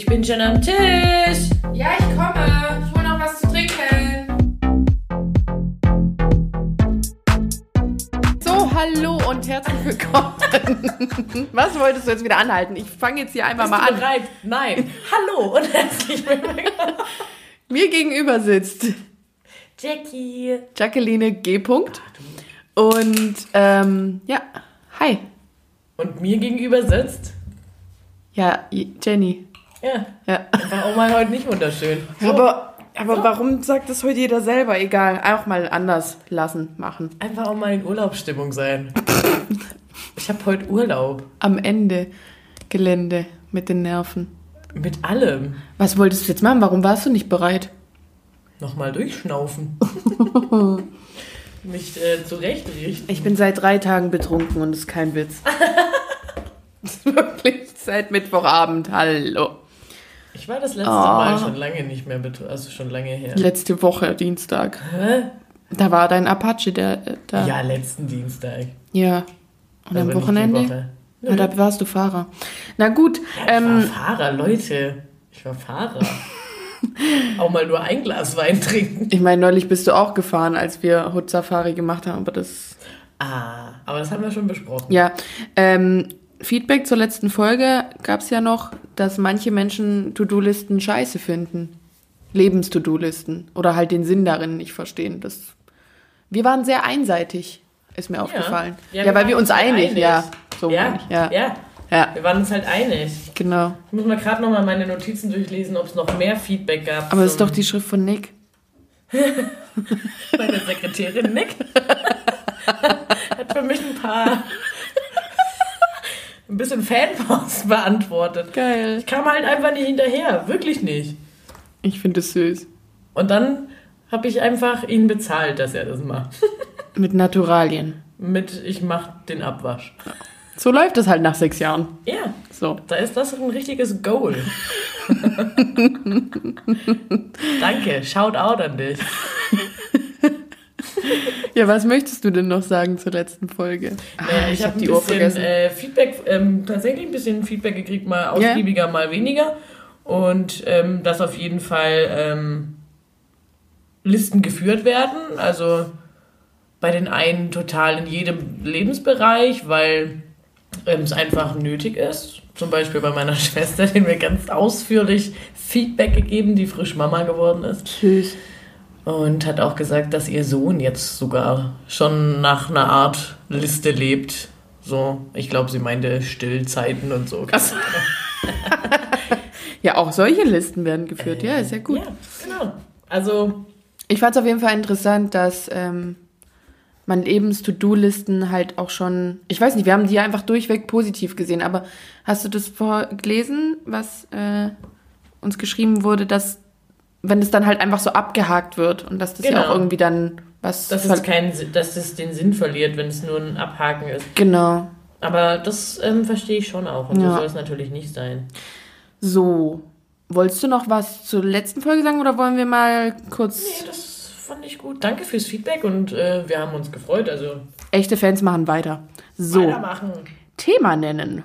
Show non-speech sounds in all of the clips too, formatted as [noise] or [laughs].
Ich bin schon am Tisch. Ja, ich komme. Ich hole noch was zu trinken. So, hallo und herzlich willkommen. [laughs] was wolltest du jetzt wieder anhalten? Ich fange jetzt hier einfach Bist mal du an. bereit? Nein. [laughs] Hallo und herzlich willkommen. Mir gegenüber sitzt Jackie. Jacqueline G. -Punkt. Und ähm, ja, hi. Und mir gegenüber sitzt. Ja, Jenny. Ja. Ja. War auch mal heute nicht wunderschön. Aber, aber warum sagt das heute jeder selber? Egal, auch mal anders lassen, machen. Einfach auch mal in Urlaubsstimmung sein. Ich habe heute Urlaub. Am Ende Gelände mit den Nerven. Mit allem. Was wolltest du jetzt machen? Warum warst du nicht bereit? Nochmal durchschnaufen. [laughs] Mich äh, zurechtrichten. Ich bin seit drei Tagen betrunken und das ist kein Witz. [laughs] Wirklich seit Mittwochabend. Hallo. Ich war das letzte Oh. Mal schon lange nicht mehr betrunken. Also schon lange her. Letzte Woche, Dienstag. Hä? Da war dein Apache, der äh, da. Ja, letzten Dienstag. Ja. Und Aber am Wochenende? Woche. Ja, da warst du Fahrer. Na gut, Ich war ähm, Fahrer, Leute. Ich war Fahrer. [laughs] auch mal nur ein Glas Wein trinken. ich meine, neulich bist du auch gefahren, als wir Hut Safari gemacht haben, aber das. Ah, aber das haben wir schon besprochen. Ja. Ähm, Feedback zur letzten Folge gab es ja noch, dass manche Menschen To-Do-Listen scheiße finden. Lebens-To-Do-Listen. Oder halt den Sinn darin nicht verstehen. Das, wir waren sehr einseitig, ist mir aufgefallen. Ja, weil waren wir uns halt einig, ja. So ja, ich, ja. ja. ja. Wir waren uns halt einig. Genau. Ich muss mal gerade nochmal meine Notizen durchlesen, ob es noch mehr Feedback gab. Aber das ist doch die Schrift von Nick. [laughs] Meine Sekretärin Nick [laughs] hat für mich ein paar. Ein bisschen Fanpost [laughs] beantwortet. Geil. Ich kam halt einfach nicht hinterher. Wirklich nicht. Ich finde es süß. Und dann habe ich einfach ihn bezahlt, dass er das macht. [laughs] Mit Naturalien. Mit ich mach den Abwasch. So läuft es halt nach sechs Jahren. Ja, So. da ist das ein richtiges Goal. [laughs] Danke, shout out an dich. [laughs] Ja, was möchtest du denn noch sagen zur letzten Folge? Naja, Ah, ich habe hab ein bisschen äh, Feedback, ähm, tatsächlich ein bisschen Feedback gekriegt, mal ausgiebiger, mal weniger. Und ähm, dass auf jeden Fall ähm, Listen geführt werden. Also bei den einen total in jedem Lebensbereich, weil ähm, es einfach nötig ist. Zum Beispiel bei meiner [laughs] Schwester, die mir ganz ausführlich Feedback gegeben, die frisch Mama geworden ist. Süß. Und hat auch gesagt, dass ihr Sohn jetzt sogar schon nach einer Art Liste lebt. So, ich glaube, sie meinte Stillzeiten und so. [laughs] Ach so. Ja, auch solche Listen werden geführt. Ja, ist ja gut. Ja, genau. Also, Ich fand es auf jeden Fall interessant, dass ähm, man Lebens-To-Do-Listen halt auch schon, ich weiß nicht, wir haben die einfach durchweg positiv gesehen, aber hast du das vorgelesen, was äh, uns geschrieben wurde, dass wenn es dann halt einfach so abgehakt wird und dass das ja Genau. auch irgendwie dann was dass es, Sinn- dass es den Sinn verliert, wenn es nur ein Abhaken ist. genau Aber das ähm, verstehe ich schon auch. Und Ja. so soll es natürlich nicht sein. so. Wolltest du noch was zur letzten Folge sagen oder wollen wir mal kurz Nee, das fand ich gut. Danke fürs Feedback und äh, wir haben uns gefreut. Also, echte Fans machen weiter? So, weitermachen. Thema nennen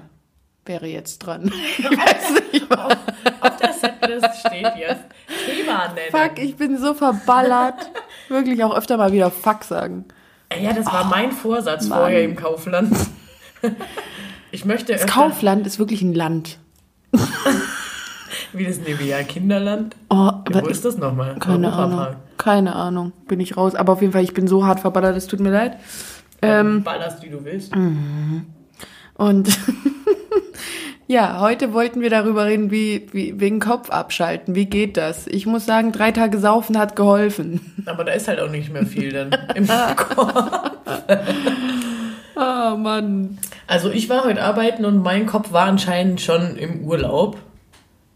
wäre jetzt dran. Ich [laughs] weiß nicht, was. Auf der Setlist steht jetzt Thema nennen. Fuck, ich bin so verballert. [laughs] Wirklich auch öfter mal wieder Fuck sagen. Ja, das war mein Vorsatz Mann. vorher im Kaufland. [laughs] Ich möchte Das öfter, Kaufland ist wirklich ein Land. wie das Nivea Kinderland. Oh, wo ist das nochmal? keine. Ahnung. Keine Ahnung. Bin ich raus. Aber auf jeden Fall, ich bin so hart verballert, es tut mir leid. Ähm, Ballerst, wie du willst. und [laughs] ja, heute wollten wir darüber reden, wie, wie wegen Kopf abschalten. Wie geht das? Ich muss sagen, drei Tage saufen hat geholfen. [laughs] Aber da ist halt auch nicht mehr viel dann [laughs] im Kopf. Oh Mann. Also ich war heute arbeiten und mein Kopf war anscheinend schon im Urlaub,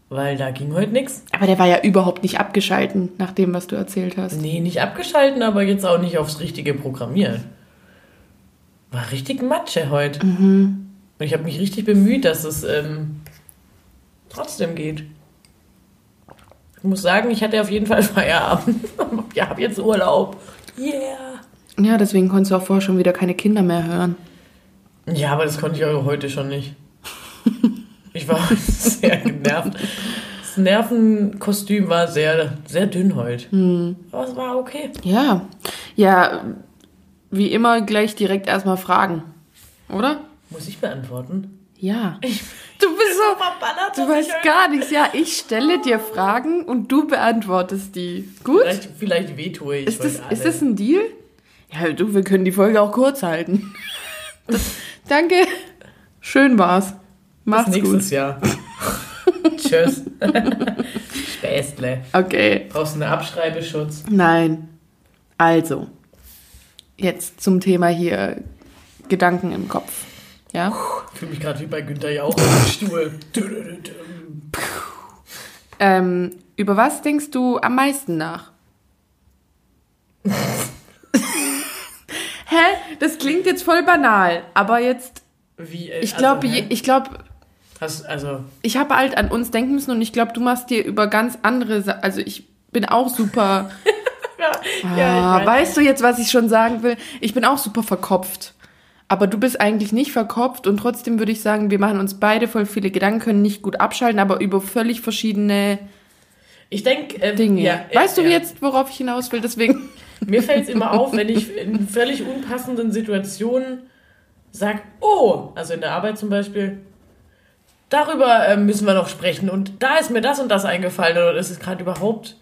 weil da ging heute nichts. Aber der war ja überhaupt nicht abgeschalten, nach dem, was du erzählt hast. Nee, nicht abgeschalten, aber jetzt auch nicht aufs richtige Programmieren. War richtig Matsche heute. Und ich habe mich richtig bemüht, dass es ähm, trotzdem geht. Ich muss sagen, ich hatte auf jeden Fall [laughs] Feierabend. [laughs] Ich habe jetzt Urlaub. Yeah. Ja, deswegen konntest du auch vorher schon wieder keine Kinder mehr hören. Ja, aber das konnte ich auch heute schon nicht. Ich war [laughs] sehr genervt. das Nervenkostüm war sehr, sehr dünn heute. Aber es war okay. Ja. Ja, wie immer gleich direkt erstmal fragen. Oder? Muss ich beantworten? Ja. Ich Du bist so. verballert, Du weißt gar nichts. Ja, ich stelle dir Fragen und du beantwortest die. Gut? Vielleicht, vielleicht wehtue ich. Ist das, ist das ein Deal? Ja, du, wir können die Folge auch kurz halten. Das, danke. Schön war's. Bis Mach's nächstes gut. Jahr. [laughs] Tschüss. Späßle. Okay. Brauchst du einen Abschreibeschutz? Nein. Also, jetzt zum Thema hier Gedanken im Kopf. Ja? Ich fühle mich gerade wie bei Günther Jauch [laughs] im Stuhl. Ähm, über was denkst du am meisten nach? [laughs] Hä? Das klingt jetzt voll banal, aber jetzt, Wie, äh, ich glaube, also, ich glaube, also, ich habe halt an uns denken müssen und ich glaube, du machst dir über ganz andere, Sa also ich bin auch super, [laughs] ja, ah, ja, weißt du jetzt, was ich schon sagen will? Ich bin auch super verkopft. Aber du bist eigentlich nicht verkopft und trotzdem würde ich sagen, wir machen uns beide voll viele Gedanken, können nicht gut abschalten, aber über völlig verschiedene Ich denke, ähm, Dinge. Ja, weißt ja, du ja. jetzt, worauf ich hinaus will? Deswegen. [laughs] Mir fällt es immer auf, wenn ich in völlig unpassenden Situationen sage, oh, also in der Arbeit zum Beispiel, darüber äh, müssen wir noch sprechen und da ist mir das und das eingefallen oder es ist gerade überhaupt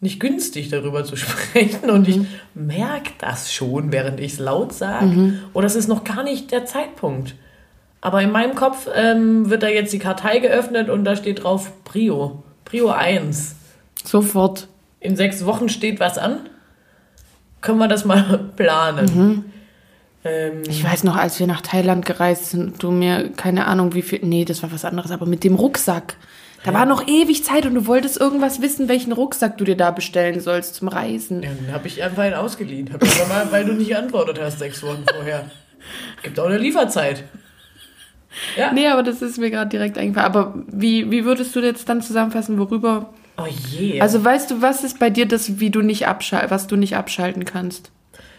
nicht günstig, darüber zu [laughs] sprechen und ich merke das schon, während ich es laut sage oder es ist noch gar nicht der Zeitpunkt. Aber in meinem Kopf ähm, wird da jetzt die Kartei geöffnet und da steht drauf Prio, Prio 1 Sofort. in sechs Wochen steht was an. Können wir das mal [laughs] planen? Ähm, Ich weiß noch, als wir nach Thailand gereist sind, du mir, keine Ahnung, wie viel. Nee, das war was anderes, aber mit dem Rucksack. Da war noch ewig Zeit und du wolltest irgendwas wissen, welchen Rucksack du dir da bestellen sollst zum Reisen. ja, dann habe ich einfach einen ausgeliehen. Hab ich mal, weil du nicht geantwortet hast sechs Wochen vorher. Gibt auch eine Lieferzeit. Ja. Nee, aber das ist mir gerade direkt eingefallen. Aber wie, wie würdest du jetzt dann zusammenfassen, worüber? Oh je. Also weißt du, was ist bei dir das, wie du nicht abschal was du nicht abschalten kannst?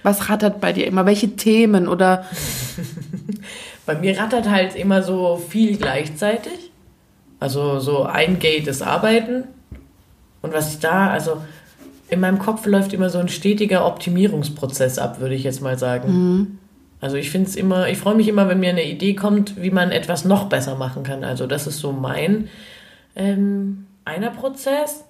Was rattert bei dir immer? Welche Themen oder [laughs] Bei mir rattert halt immer so viel gleichzeitig. Also so ein Gate ist Arbeiten. Und was ich da, also in meinem Kopf läuft immer so ein stetiger Optimierungsprozess ab, würde ich jetzt mal sagen. Also ich finde es immer, ich freue mich immer, wenn mir eine Idee kommt, wie man etwas noch besser machen kann. Also das ist so mein ähm, einer Prozess.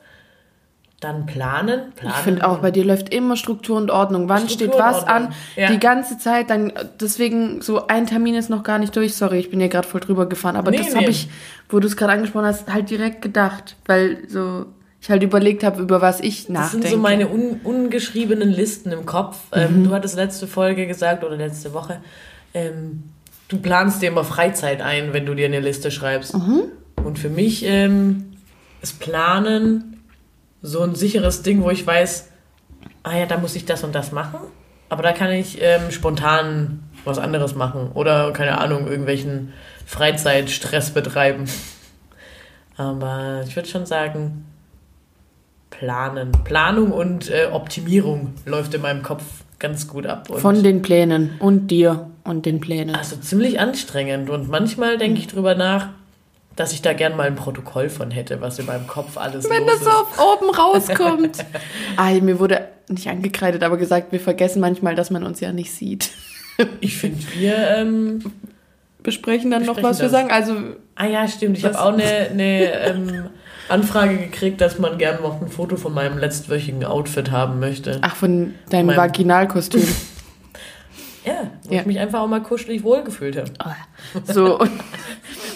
Dann planen. planen. Ich finde auch, bei dir läuft immer Struktur und Ordnung. Wann Struktur steht was an? Ja. Die ganze Zeit. Dann, deswegen, so ein Termin ist noch gar nicht durch. Sorry, ich bin hier gerade voll drüber gefahren. Aber Nee, das nee. habe ich, wo du es gerade angesprochen hast, halt direkt gedacht. Weil so ich halt überlegt habe, über was ich Das nachdenke. sind so meine un ungeschriebenen Listen im Kopf. Mhm. Ähm, du hattest letzte Folge gesagt oder letzte Woche, ähm, du planst dir immer Freizeit ein, wenn du dir eine Liste schreibst. Mhm. Und für mich ähm, ist Planen so ein sicheres Ding, wo ich weiß, ah ja, da muss ich das und das machen. Aber da kann ich ähm, spontan was anderes machen. Oder, keine Ahnung, irgendwelchen Freizeitstress betreiben. Aber ich würde schon sagen, Planen. Planung und äh, Optimierung läuft in meinem Kopf ganz gut ab. Von den Plänen und dir und den Plänen. also ziemlich anstrengend. Und manchmal denke ich drüber nach, dass ich da gern mal ein Protokoll von hätte, was in meinem Kopf alles Wenn los das ist. so auf oben rauskommt. [laughs] ah, mir wurde nicht angekreidet, aber gesagt, wir vergessen manchmal, dass man uns ja nicht sieht. [laughs] Ich finde, wir. Ähm, Besprechen dann noch, Besprechen was wir das. sagen. Also, ah ja, stimmt. Ich Was? habe auch eine, eine ähm, Anfrage gekriegt, dass man gern noch ein Foto von meinem letztwöchigen Outfit haben möchte. ach, von deinem Vaginalkostüm. Ja, wo Ja. ich mich einfach auch mal kuschelig wohlgefühlt habe. So, [laughs] und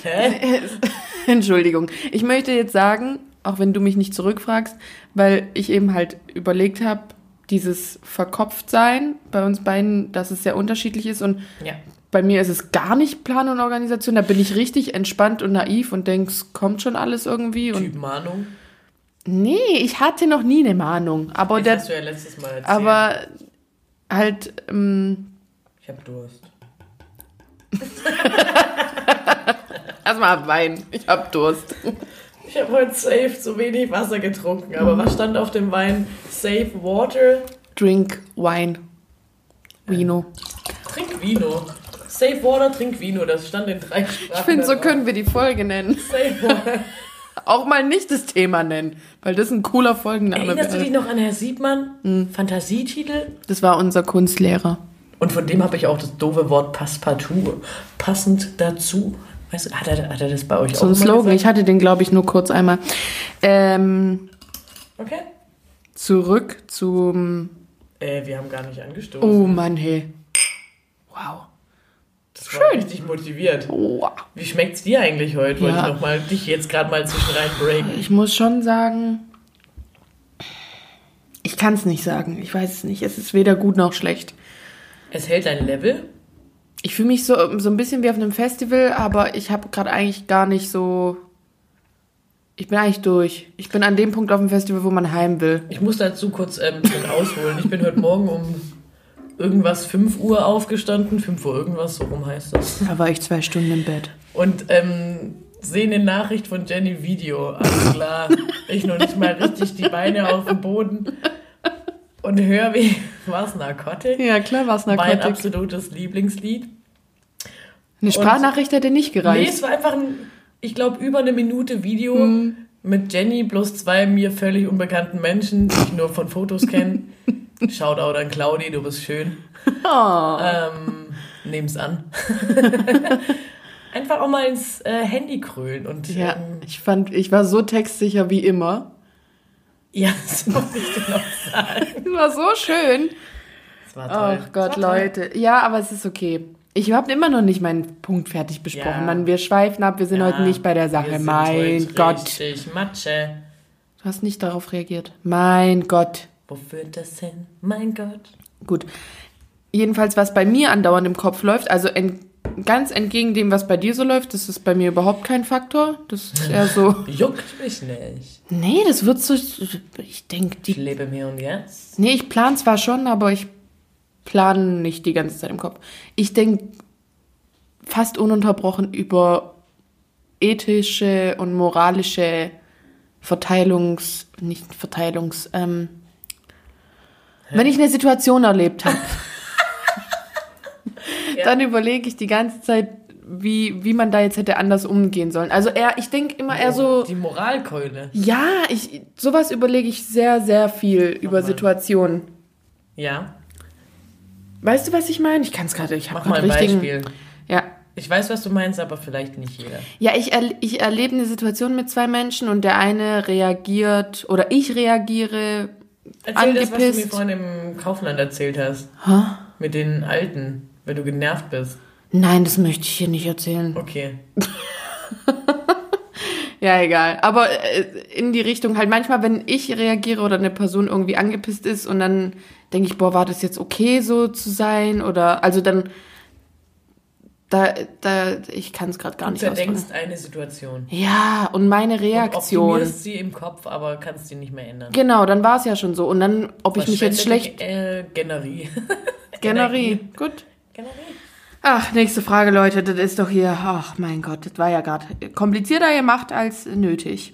Hä? [laughs] Entschuldigung. Ich möchte jetzt sagen, auch wenn du mich nicht zurückfragst, weil ich eben halt überlegt habe, dieses Verkopftsein bei uns beiden, dass es sehr unterschiedlich ist und Ja. bei mir ist es gar nicht Plan und Organisation. Da bin ich richtig entspannt und naiv und denke, es kommt schon alles irgendwie. Und Typmahnung. nee, ich hatte noch nie eine Mahnung. Aber, Das der, hast du ja letztes Mal erzählt. aber halt, ähm, Ich habe Durst. [laughs] erstmal Wein. Ich hab Durst. Ich habe heute safe zu wenig Wasser getrunken, aber was stand auf dem Wein? Safe Water, Drink Wine. Vino. trink Vino. Safe Water, trink Vino, das stand in drei Sprachen. Ich finde, so können wir die Folge nennen. Safe Water. [laughs] Auch mal nicht das Thema nennen, weil das ein cooler Folgenname Erinnerst du dich noch an Herr Siebmann? Hm. Fantasietitel? Das war unser Kunstlehrer. Und von dem habe ich auch das doofe Wort Passepartout passend dazu. Weißt du, hat er, hat er das bei euch So ein auch mal Slogan. Ich gesagt? hatte den, glaube ich, nur kurz einmal. Ähm, Okay. zurück zum. Äh, wir haben gar nicht angestoßen. Oh Mann, hey. Wow. das war richtig motiviert. Wow. Wie schmeckt's dir eigentlich heute? Wollte Ja. ich noch mal dich jetzt gerade mal zwischen rein breaken. Ich muss schon sagen. Ich kann es nicht sagen. Ich weiß es nicht. Es ist weder gut noch schlecht. Es hält dein Level. Ich fühle mich so, so ein bisschen wie auf einem Festival, aber ich habe gerade eigentlich gar nicht so. Ich bin eigentlich durch. Ich bin an dem Punkt auf dem Festival, wo man heim will. Ich muss dazu kurz ähm, ausholen. Ich bin heute Morgen um irgendwas 5 Uhr aufgestanden. 5 Uhr irgendwas, so rum heißt das. Da war ich zwei Stunden im Bett. Und ähm, sehe eine Nachricht von Jenny Video. Alles klar. Ich noch nicht mal richtig die Beine auf dem Boden. Und höre, wie was Narkotik. Ja, klar war es Mein Narkotik. absolutes Lieblingslied. Eine Sprachnachricht hätte nicht Nee, gereicht. es war einfach ein, ich glaube, über eine Minute Video Mhm. mit Jenny plus zwei mir völlig unbekannten Menschen, die ich nur von Fotos kenne. [laughs] Shoutout an Claudi, du bist schön. Oh. Ähm, nehm's an. [laughs] Einfach auch mal ins äh, Handy krölen und Ja, ähm, ich fand, ich war so textsicher wie immer. Ja, [laughs] das muss ich dir noch sagen. Das war so schön. Das war toll. Ach Gott, war toll. Leute. Ja, aber es ist okay. Ich habe immer noch nicht meinen Punkt fertig besprochen. Ja. Mann, wir schweifen ab, wir sind Ja, heute nicht bei der wir Sache. sind Mein heute Gott. Richtig Matsche. Du hast nicht darauf reagiert. Mein Gott. Wo führt das hin? Mein Gott. Gut. Jedenfalls, was bei mir andauernd im Kopf läuft, also en ganz entgegen dem, was bei dir so läuft, das ist bei mir überhaupt kein Faktor. Das ist eher so. [laughs] Juckt mich nicht. Nee, das wird so. Ich denke, Ich die. lebe mir und jetzt. Nee, ich plan zwar schon, aber ich plane nicht die ganze Zeit im Kopf. Ich denke fast ununterbrochen über ethische und moralische Verteilungs. Nicht Verteilungs. Ähm, wenn ich eine Situation erlebt habe, [laughs] Ja. dann überlege ich die ganze Zeit, wie, wie man da jetzt hätte anders umgehen sollen. Also eher, ich denke immer eher so. Die Moralkeule. Ja, ich, sowas überlege ich sehr, sehr viel über mal. Situationen. Ja. Weißt du, was ich meine? Ich kann es gerade, ich habe Mach mal ein. Beispiel. Ja, Ich weiß, was du meinst, aber vielleicht nicht jeder. ja, ich, erl- ich erlebe eine Situation mit zwei Menschen und der eine reagiert oder ich reagiere Erzähl das, was du mir angepisst. vorhin im Kaufland erzählt hast. Hä? Mit den Alten, wenn du genervt bist. Nein, das möchte ich hier nicht erzählen. Okay. [laughs] Ja, egal. Aber äh, in die Richtung halt manchmal, wenn ich reagiere oder eine Person irgendwie angepisst ist und dann denke ich, boah, war das jetzt okay so zu sein oder also dann da da ich kann es gerade gar Du nicht ausdrücken. zerdenkst eine Situation. Ja, und meine Reaktion. optimierst sie im Kopf, aber kannst sie nicht mehr ändern. Genau, dann war es ja schon so. Und dann, ob ich mich jetzt schlecht. Äh, Generie. Generie. [laughs] Gut. Generie. Ach, nächste Frage, Leute. Das ist doch hier. Ach, mein Gott, das war ja gerade komplizierter gemacht als nötig.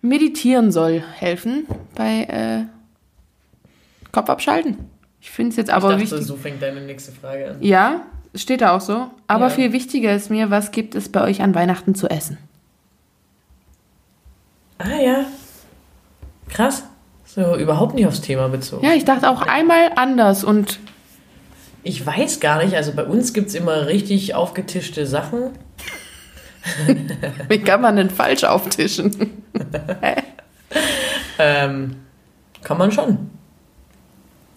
Meditieren soll helfen bei äh, Kopf abschalten. Ich finde es jetzt aber ich dachte, wichtig. so fängt deine nächste Frage an. Ja, steht da auch so. Aber Ja. viel wichtiger ist mir, was gibt es bei euch an Weihnachten zu essen? Ah ja. Krass. So, überhaupt nicht aufs Thema bezogen. Ja, ich dachte auch einmal anders und Ich weiß gar nicht, also bei uns gibt es immer richtig aufgetischte Sachen. wie kann man denn falsch auftischen? [laughs] Ähm, kann man schon.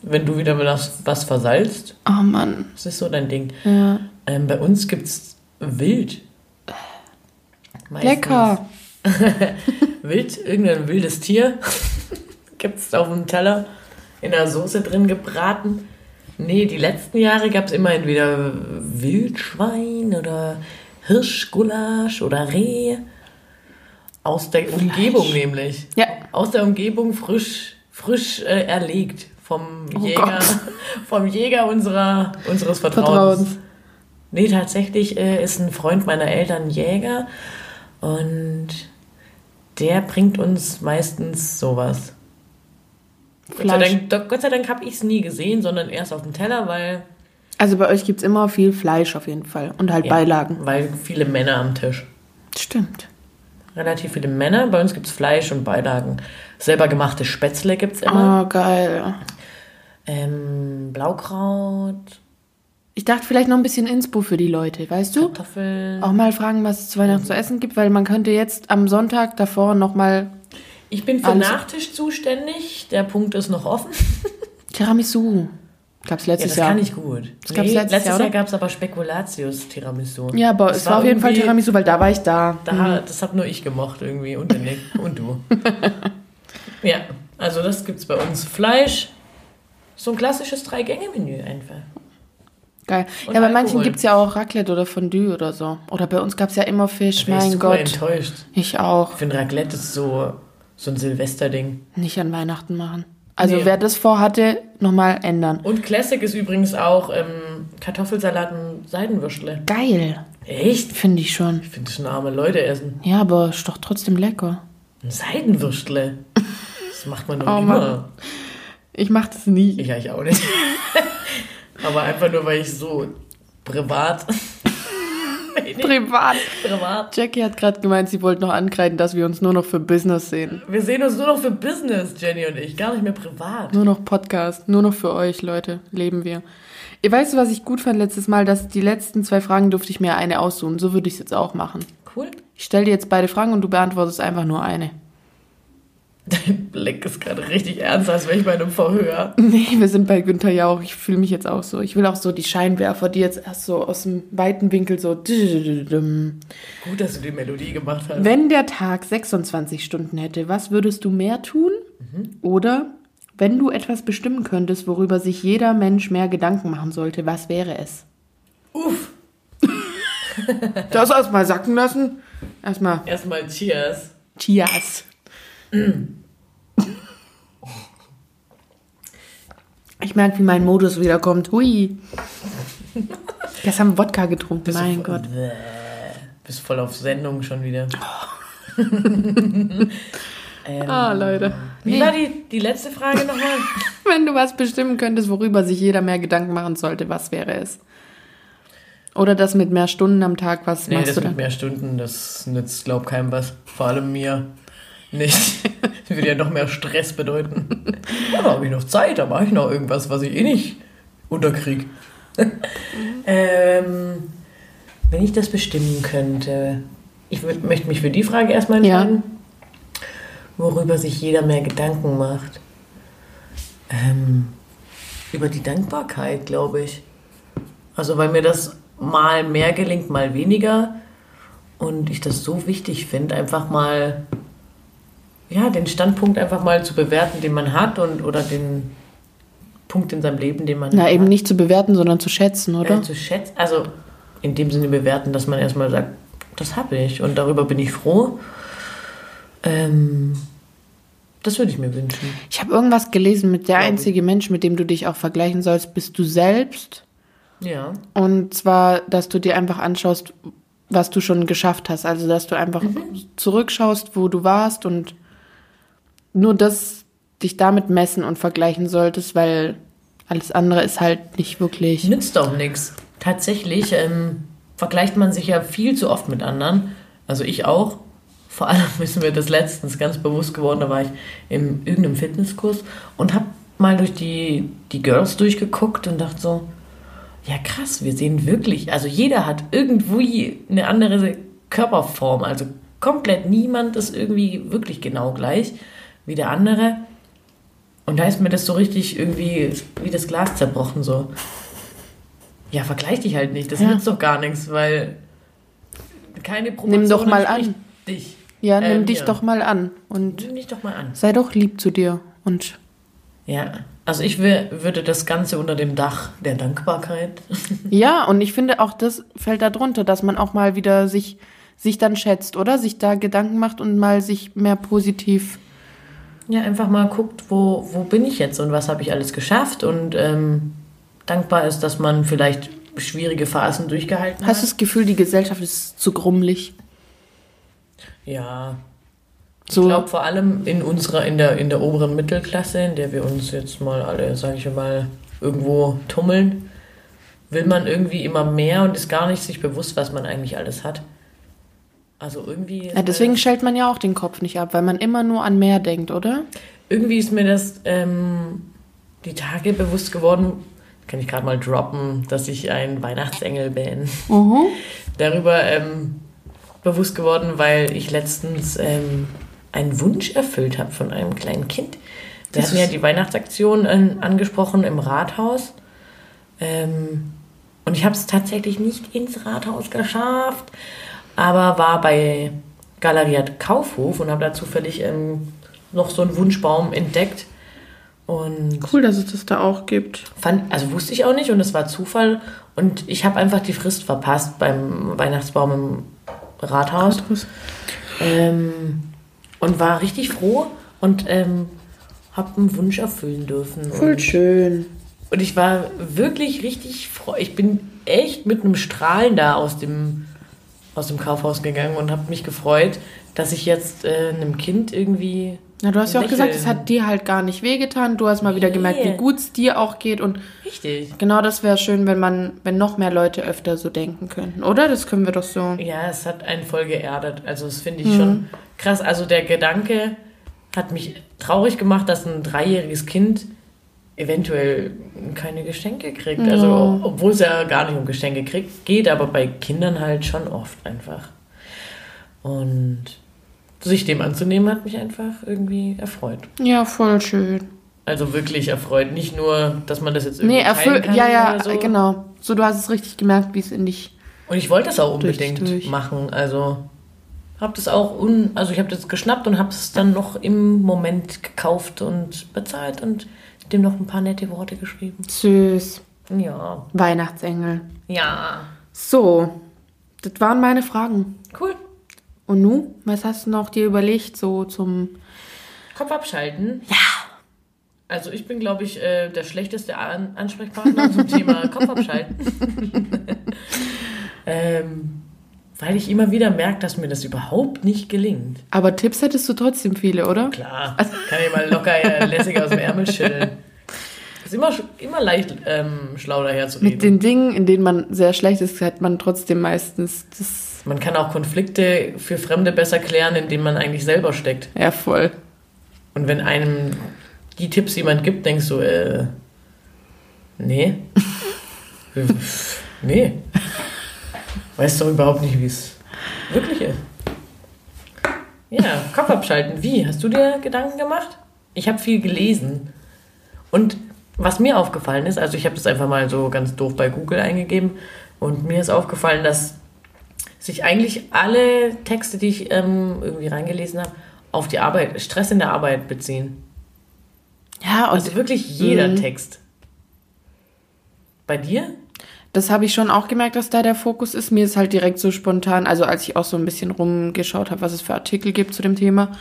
Wenn du wieder was, was versalzt, Oh Mann. das ist so dein Ding. Ja. Ähm, bei uns gibt's Wild. Meistens Lecker. [laughs] Wild, irgendein wildes Tier. [laughs] gibt's auf dem Teller in der Soße drin gebraten. Nee, die letzten Jahre gab's immer entweder Wildschwein oder Hirschgulasch oder Reh. Aus der Umgebung nämlich. Ja. Aus der Umgebung frisch, frisch äh, erlegt vom Oh Jäger, Gott. [laughs] vom Jäger unserer, unseres Vertrauens. Vertrauens. Nee, tatsächlich äh, ist ein Freund meiner Eltern Jäger und der bringt uns meistens sowas. Gott sei Fleisch. Dank, Gott sei Dank habe ich es nie gesehen, sondern erst auf dem Teller, weil, Also bei euch gibt es immer viel Fleisch auf jeden Fall. Und halt Ja. Beilagen. weil viele Männer am Tisch. Stimmt. relativ viele Männer. Bei uns gibt es Fleisch und Beilagen. Selber gemachte Spätzle gibt es immer. Oh, geil. Ähm, Blaukraut, Ich dachte vielleicht noch ein bisschen Inspo für die Leute, weißt du? Kartoffeln. Auch mal fragen, was es zu Weihnachten zu essen gibt, weil man könnte jetzt am Sonntag davor nochmal Ich bin für Alles- Nachtisch zuständig. Der Punkt ist noch offen. [laughs] Tiramisu. Gab's Ja, letztes das Jahr. kann ich gut. Das gab's letztes letztes Jahr, Jahr, gab es aber Spekulatius Tiramisu. Ja, aber Das es war auf jeden Fall Tiramisu, weil da war ich da. Da, Das habe nur ich gemocht irgendwie und Nick [laughs] und du. ja, also das gibt's bei uns. Fleisch, so ein klassisches Drei-Gänge-Menü einfach. Geil. Und ja, bei manchen Alkohol. gibt's ja auch Raclette oder Fondue oder so. Oder bei uns gab's ja immer Fisch, ich mein Gott. enttäuscht. Ich auch. Ich finde Raclette ist so, so ein Silvesterding. Nicht an Weihnachten machen. Also Nee. wer das vorhatte, nochmal ändern. Und Classic ist übrigens auch ähm, Kartoffelsalat und Seidenwürstle. Geil. Echt? Finde ich schon. Ich finde schon arme Leute essen. Ja, aber ist doch trotzdem lecker. Ein Seidenwürstle. Das macht man doch [laughs] Oh immer. Mann. Ich mach das nie. Ich eigentlich auch nicht. [laughs] Aber einfach nur, weil ich so privat. [laughs] Privat. privat. Jackie hat gerade gemeint, sie wollte noch ankreiden, dass wir uns nur noch für Business sehen. Wir sehen uns nur noch für Business, Jenny und ich, gar nicht mehr privat. Nur noch Podcast. Nur noch für euch, Leute. Leben wir. Ihr weißt, was ich gut fand letztes Mal, dass die letzten zwei Fragen durfte ich mir eine aussuchen. So würde ich es jetzt auch machen. Cool. Ich stelle dir jetzt beide Fragen und du beantwortest einfach nur eine. Dein Blick ist gerade richtig ernst, als wäre ich bei einem Verhör. Nee, wir sind bei Günther Jauch. Ich fühle mich jetzt auch so. Ich will auch so die Scheinwerfer, die jetzt erst so aus dem weiten Winkel so. Wenn Gut, dass du die Melodie gemacht hast. der Tag 26 Stunden hätte, was würdest du mehr tun? Oder wenn du etwas bestimmen könntest, worüber sich jeder Mensch mehr Gedanken machen sollte, was wäre es? Uff. [laughs] Das erstmal sacken lassen. Erstmal Erstmal Cheers. Cheers. Ich merke, wie mein Modus wiederkommt. Hui. Gestern Wodka getrunken, Bist mein Gott. Bäh. Bist voll auf Sendung schon wieder. [laughs] ähm, Ah, Leute. Wie Nee. war die, die letzte Frage nochmal? [laughs] Wenn du was bestimmen könntest, worüber sich jeder mehr Gedanken machen sollte, was wäre es? Oder das mit mehr Stunden am Tag, was Nee, machst das du mit dann? mehr Stunden, das nützt, glaub keinem was. Vor allem mir nicht. [laughs] Das würde ja noch mehr Stress bedeuten. Ja, [laughs] da habe ich noch Zeit, da mache ich noch irgendwas, was ich eh nicht unterkrieg. [laughs] ähm, wenn ich das bestimmen könnte. Ich möchte mich für die Frage erstmal Ja. entscheiden. Worüber sich jeder mehr Gedanken macht. Ähm, über die Dankbarkeit, glaube ich. Also weil mir das mal mehr gelingt, mal weniger. Und ich das so wichtig finde, einfach mal, ja, den Standpunkt einfach mal zu bewerten, den man hat und oder den Punkt in seinem Leben, den man Na, hat, eben nicht zu bewerten, sondern zu schätzen, oder? äh, zu schätzen. Also in dem Sinne bewerten, dass man erstmal sagt, das habe ich und darüber bin ich froh. Ähm, das würde ich mir wünschen. Ich habe irgendwas gelesen, mit der ich. einzige Mensch, mit dem du dich auch vergleichen sollst, bist du selbst. Ja. Und zwar, dass du dir einfach anschaust, was du schon geschafft hast. Also, dass du einfach zurückschaust, wo du warst und nur das dich damit messen und vergleichen solltest, weil alles andere ist halt nicht wirklich. Nützt auch nichts. Tatsächlich ähm, vergleicht man sich ja viel zu oft mit anderen. Also ich auch. Vor allem [laughs] ist mir das letztens ganz bewusst geworden. Da war ich in irgendeinem Fitnesskurs und habe mal durch die, die Girls durchgeguckt und dachte so, ja krass, wir sehen wirklich, also jeder hat irgendwie eine andere Körperform. Also komplett niemand ist irgendwie wirklich genau gleich wie der andere. Und da ist mir das so richtig irgendwie wie das Glas zerbrochen so. Ja, vergleich dich halt nicht. Das Ja. nützt doch gar nichts, weil keine Promotion Nimm doch mal an. Dich. Ja, nimm Ähm, dich ja. doch mal an und Nimm dich doch mal an. sei doch lieb zu dir. Und Ja, also ich wür- würde das Ganze unter dem Dach der Dankbarkeit. [laughs] ja, und ich finde auch, das fällt da drunter, dass man auch mal wieder sich, sich dann schätzt, oder? Sich da Gedanken macht und mal sich mehr positiv. Ja, einfach mal guckt, wo, wo bin ich jetzt und was habe ich alles geschafft und ähm, dankbar ist, dass man vielleicht schwierige Phasen durchgehalten Hast du hat. das Gefühl, die Gesellschaft ist zu grummelig? Ja, ich So, glaube vor allem in unserer, in der, in der oberen Mittelklasse, in der wir uns jetzt mal alle, sage ich mal, irgendwo tummeln, will man irgendwie immer mehr und ist gar nicht sich bewusst, was man eigentlich alles hat. Also irgendwie. Ja, deswegen stellt man ja auch den Kopf nicht ab, weil man immer nur an mehr denkt, oder? Irgendwie ist mir das ähm, die Tage bewusst geworden, kann ich gerade mal droppen, dass ich ein Weihnachtsengel bin. Mhm. [laughs] Darüber ähm, bewusst geworden, weil ich letztens ähm, einen Wunsch erfüllt habe von einem kleinen Kind. Wir Das hatten ja die Weihnachtsaktion äh, angesprochen im Rathaus. Ähm, und ich habe es tatsächlich nicht ins Rathaus geschafft, aber war bei Galeria Kaufhof und habe da zufällig ähm, noch so einen Wunschbaum entdeckt. Und Cool, dass es das da auch gibt. fand, also wusste ich auch nicht und es war Zufall. Und ich habe einfach die Frist verpasst beim Weihnachtsbaum im Rathaus. Ähm, und war richtig froh und ähm, habe einen Wunsch erfüllen dürfen. Voll Und, schön. und ich war wirklich richtig froh. Ich bin echt mit einem Strahlen da aus dem, aus dem Kaufhaus gegangen und habe mich gefreut, dass ich jetzt äh, einem Kind irgendwie. Na, du hast ja auch lächeln- gesagt, es hat dir halt gar nicht wehgetan. Du hast mal wieder gemerkt, wie Nee. gut es dir auch geht. Und Richtig. genau das wäre schön, wenn man, wenn noch mehr Leute öfter so denken könnten, oder? Das können wir doch so. Ja, es hat einen voll geerdet. Also das finde ich schon krass. Also der Gedanke hat mich traurig gemacht, dass ein dreijähriges Kind eventuell keine Geschenke kriegt. Also obwohl es ja gar nicht um Geschenke kriegt, geht, aber bei Kindern halt schon oft einfach. Und sich dem anzunehmen hat mich einfach irgendwie erfreut. Ja, voll schön. Also wirklich erfreut. Nicht nur, dass man das jetzt irgendwie Nee, erfüllt. Ja, ja, so. genau. So, du hast es richtig gemerkt, wie es in dich. Und ich wollte das auch unbedingt Durch, durch. machen. Also habe das auch un, also ich habe das geschnappt und habe es dann noch im Moment gekauft und bezahlt und dem noch ein paar nette Worte geschrieben. Süß. Ja, Weihnachtsengel. ja, So, das waren meine Fragen. cool. Und nu, was hast du noch dir überlegt, so zum. Kopf abschalten. Ja. Also ich bin, glaube ich, äh, der schlechteste An Ansprechpartner zum Thema [laughs] Kopf abschalten. [laughs] ähm, weil ich immer wieder merke, dass mir das überhaupt nicht gelingt. Aber Tipps hättest du trotzdem viele, oder? Klar, kann ich mal locker äh, lässig aus dem Ärmel schütteln. Ist immer, immer leicht, ähm, schlau daherzureden. Mit den Dingen, in denen man sehr schlecht ist, hat man trotzdem meistens das. Man kann auch Konflikte für Fremde besser klären, indem man eigentlich selber steckt. Ja, voll. Und wenn einem die Tipps jemand gibt, denkst du, äh, nee. [laughs] nee. Weißt doch überhaupt nicht, wie es wirklich ist. Ja, Kopf abschalten. Wie? Hast du dir Gedanken gemacht? Ich habe viel gelesen. Und was mir aufgefallen ist, also ich habe das einfach mal so ganz doof bei Google eingegeben und mir ist aufgefallen, dass sich eigentlich alle Texte, die ich ähm, irgendwie reingelesen habe, auf die Arbeit, Stress in der Arbeit beziehen. Ja, und Also wirklich jeder Mhm. Text. Bei dir? Das habe ich schon auch gemerkt, dass da der Fokus ist. Mir ist halt direkt so spontan, also als ich auch so ein bisschen rumgeschaut habe, was es für Artikel gibt zu dem Thema.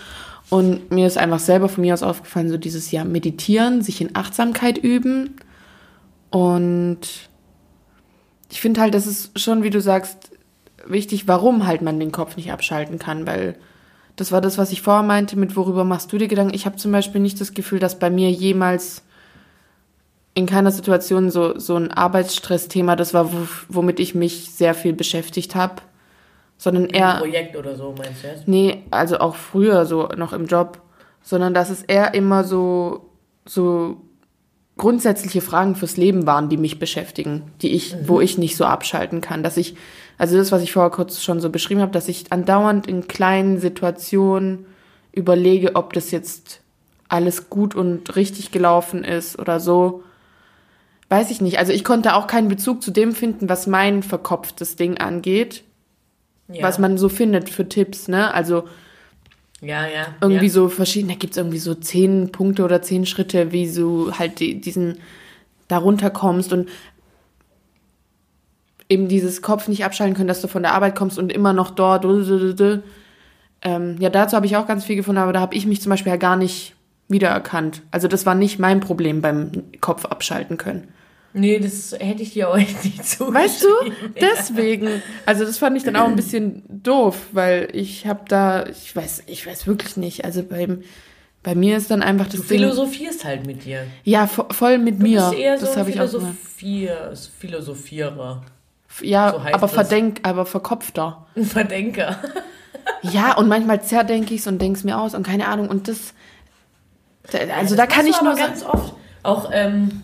Und mir ist einfach selber von mir aus aufgefallen, so dieses Jahr meditieren, sich in Achtsamkeit üben. Und ich finde halt, das ist schon, wie du sagst, wichtig, warum halt man den Kopf nicht abschalten kann, weil das war das, was ich vorher meinte, mit worüber machst du dir Gedanken. Ich habe zum Beispiel nicht das Gefühl, dass bei mir jemals in keiner Situation so, so ein Arbeitsstressthema, das war, wo, womit ich mich sehr viel beschäftigt habe, sondern Ein eher, Projekt oder so, meinst du jetzt? nee, also auch früher so noch im Job, sondern dass es eher immer so, so grundsätzliche Fragen fürs Leben waren, die mich beschäftigen, die ich, wo ich nicht so abschalten kann, dass ich, also das, was ich vorher kurz schon so beschrieben habe, dass ich andauernd in kleinen Situationen überlege, ob das jetzt alles gut und richtig gelaufen ist oder so. Weiß ich nicht. Also ich konnte auch keinen Bezug zu dem finden, was mein verkopftes Ding angeht, Ja. was man so findet für Tipps, ne? Also ja, ja. irgendwie ja. so verschiedene, da gibt es irgendwie so zehn Punkte oder zehn Schritte, wie du halt die, diesen darunter kommst und eben dieses Kopf nicht abschalten können, dass du von der Arbeit kommst und immer noch dort. Ähm, ja, dazu habe ich auch ganz viel gefunden, aber da habe ich mich zum Beispiel ja gar nicht wiedererkannt. Also das war nicht mein Problem beim Kopf abschalten können. Nee, das hätte ich dir auch [laughs] nicht so Weißt du? Deswegen. Also das fand ich dann auch ein bisschen doof, weil ich habe da, ich weiß, ich weiß wirklich nicht. Also beim, bei mir ist dann einfach das Du Ding. philosophierst halt mit dir. Ja, vo voll mit Du mir. bist eher so das ein habe ich auch. Philosophier, Philosophierer. Ja, so aber das. verdenk, aber verkopfter. Ein [laughs] Verdenker. ja, und manchmal zerdenke ich es und denke es mir aus und keine Ahnung. Und das, also da kann ich nur ganz oft. Auch, ähm,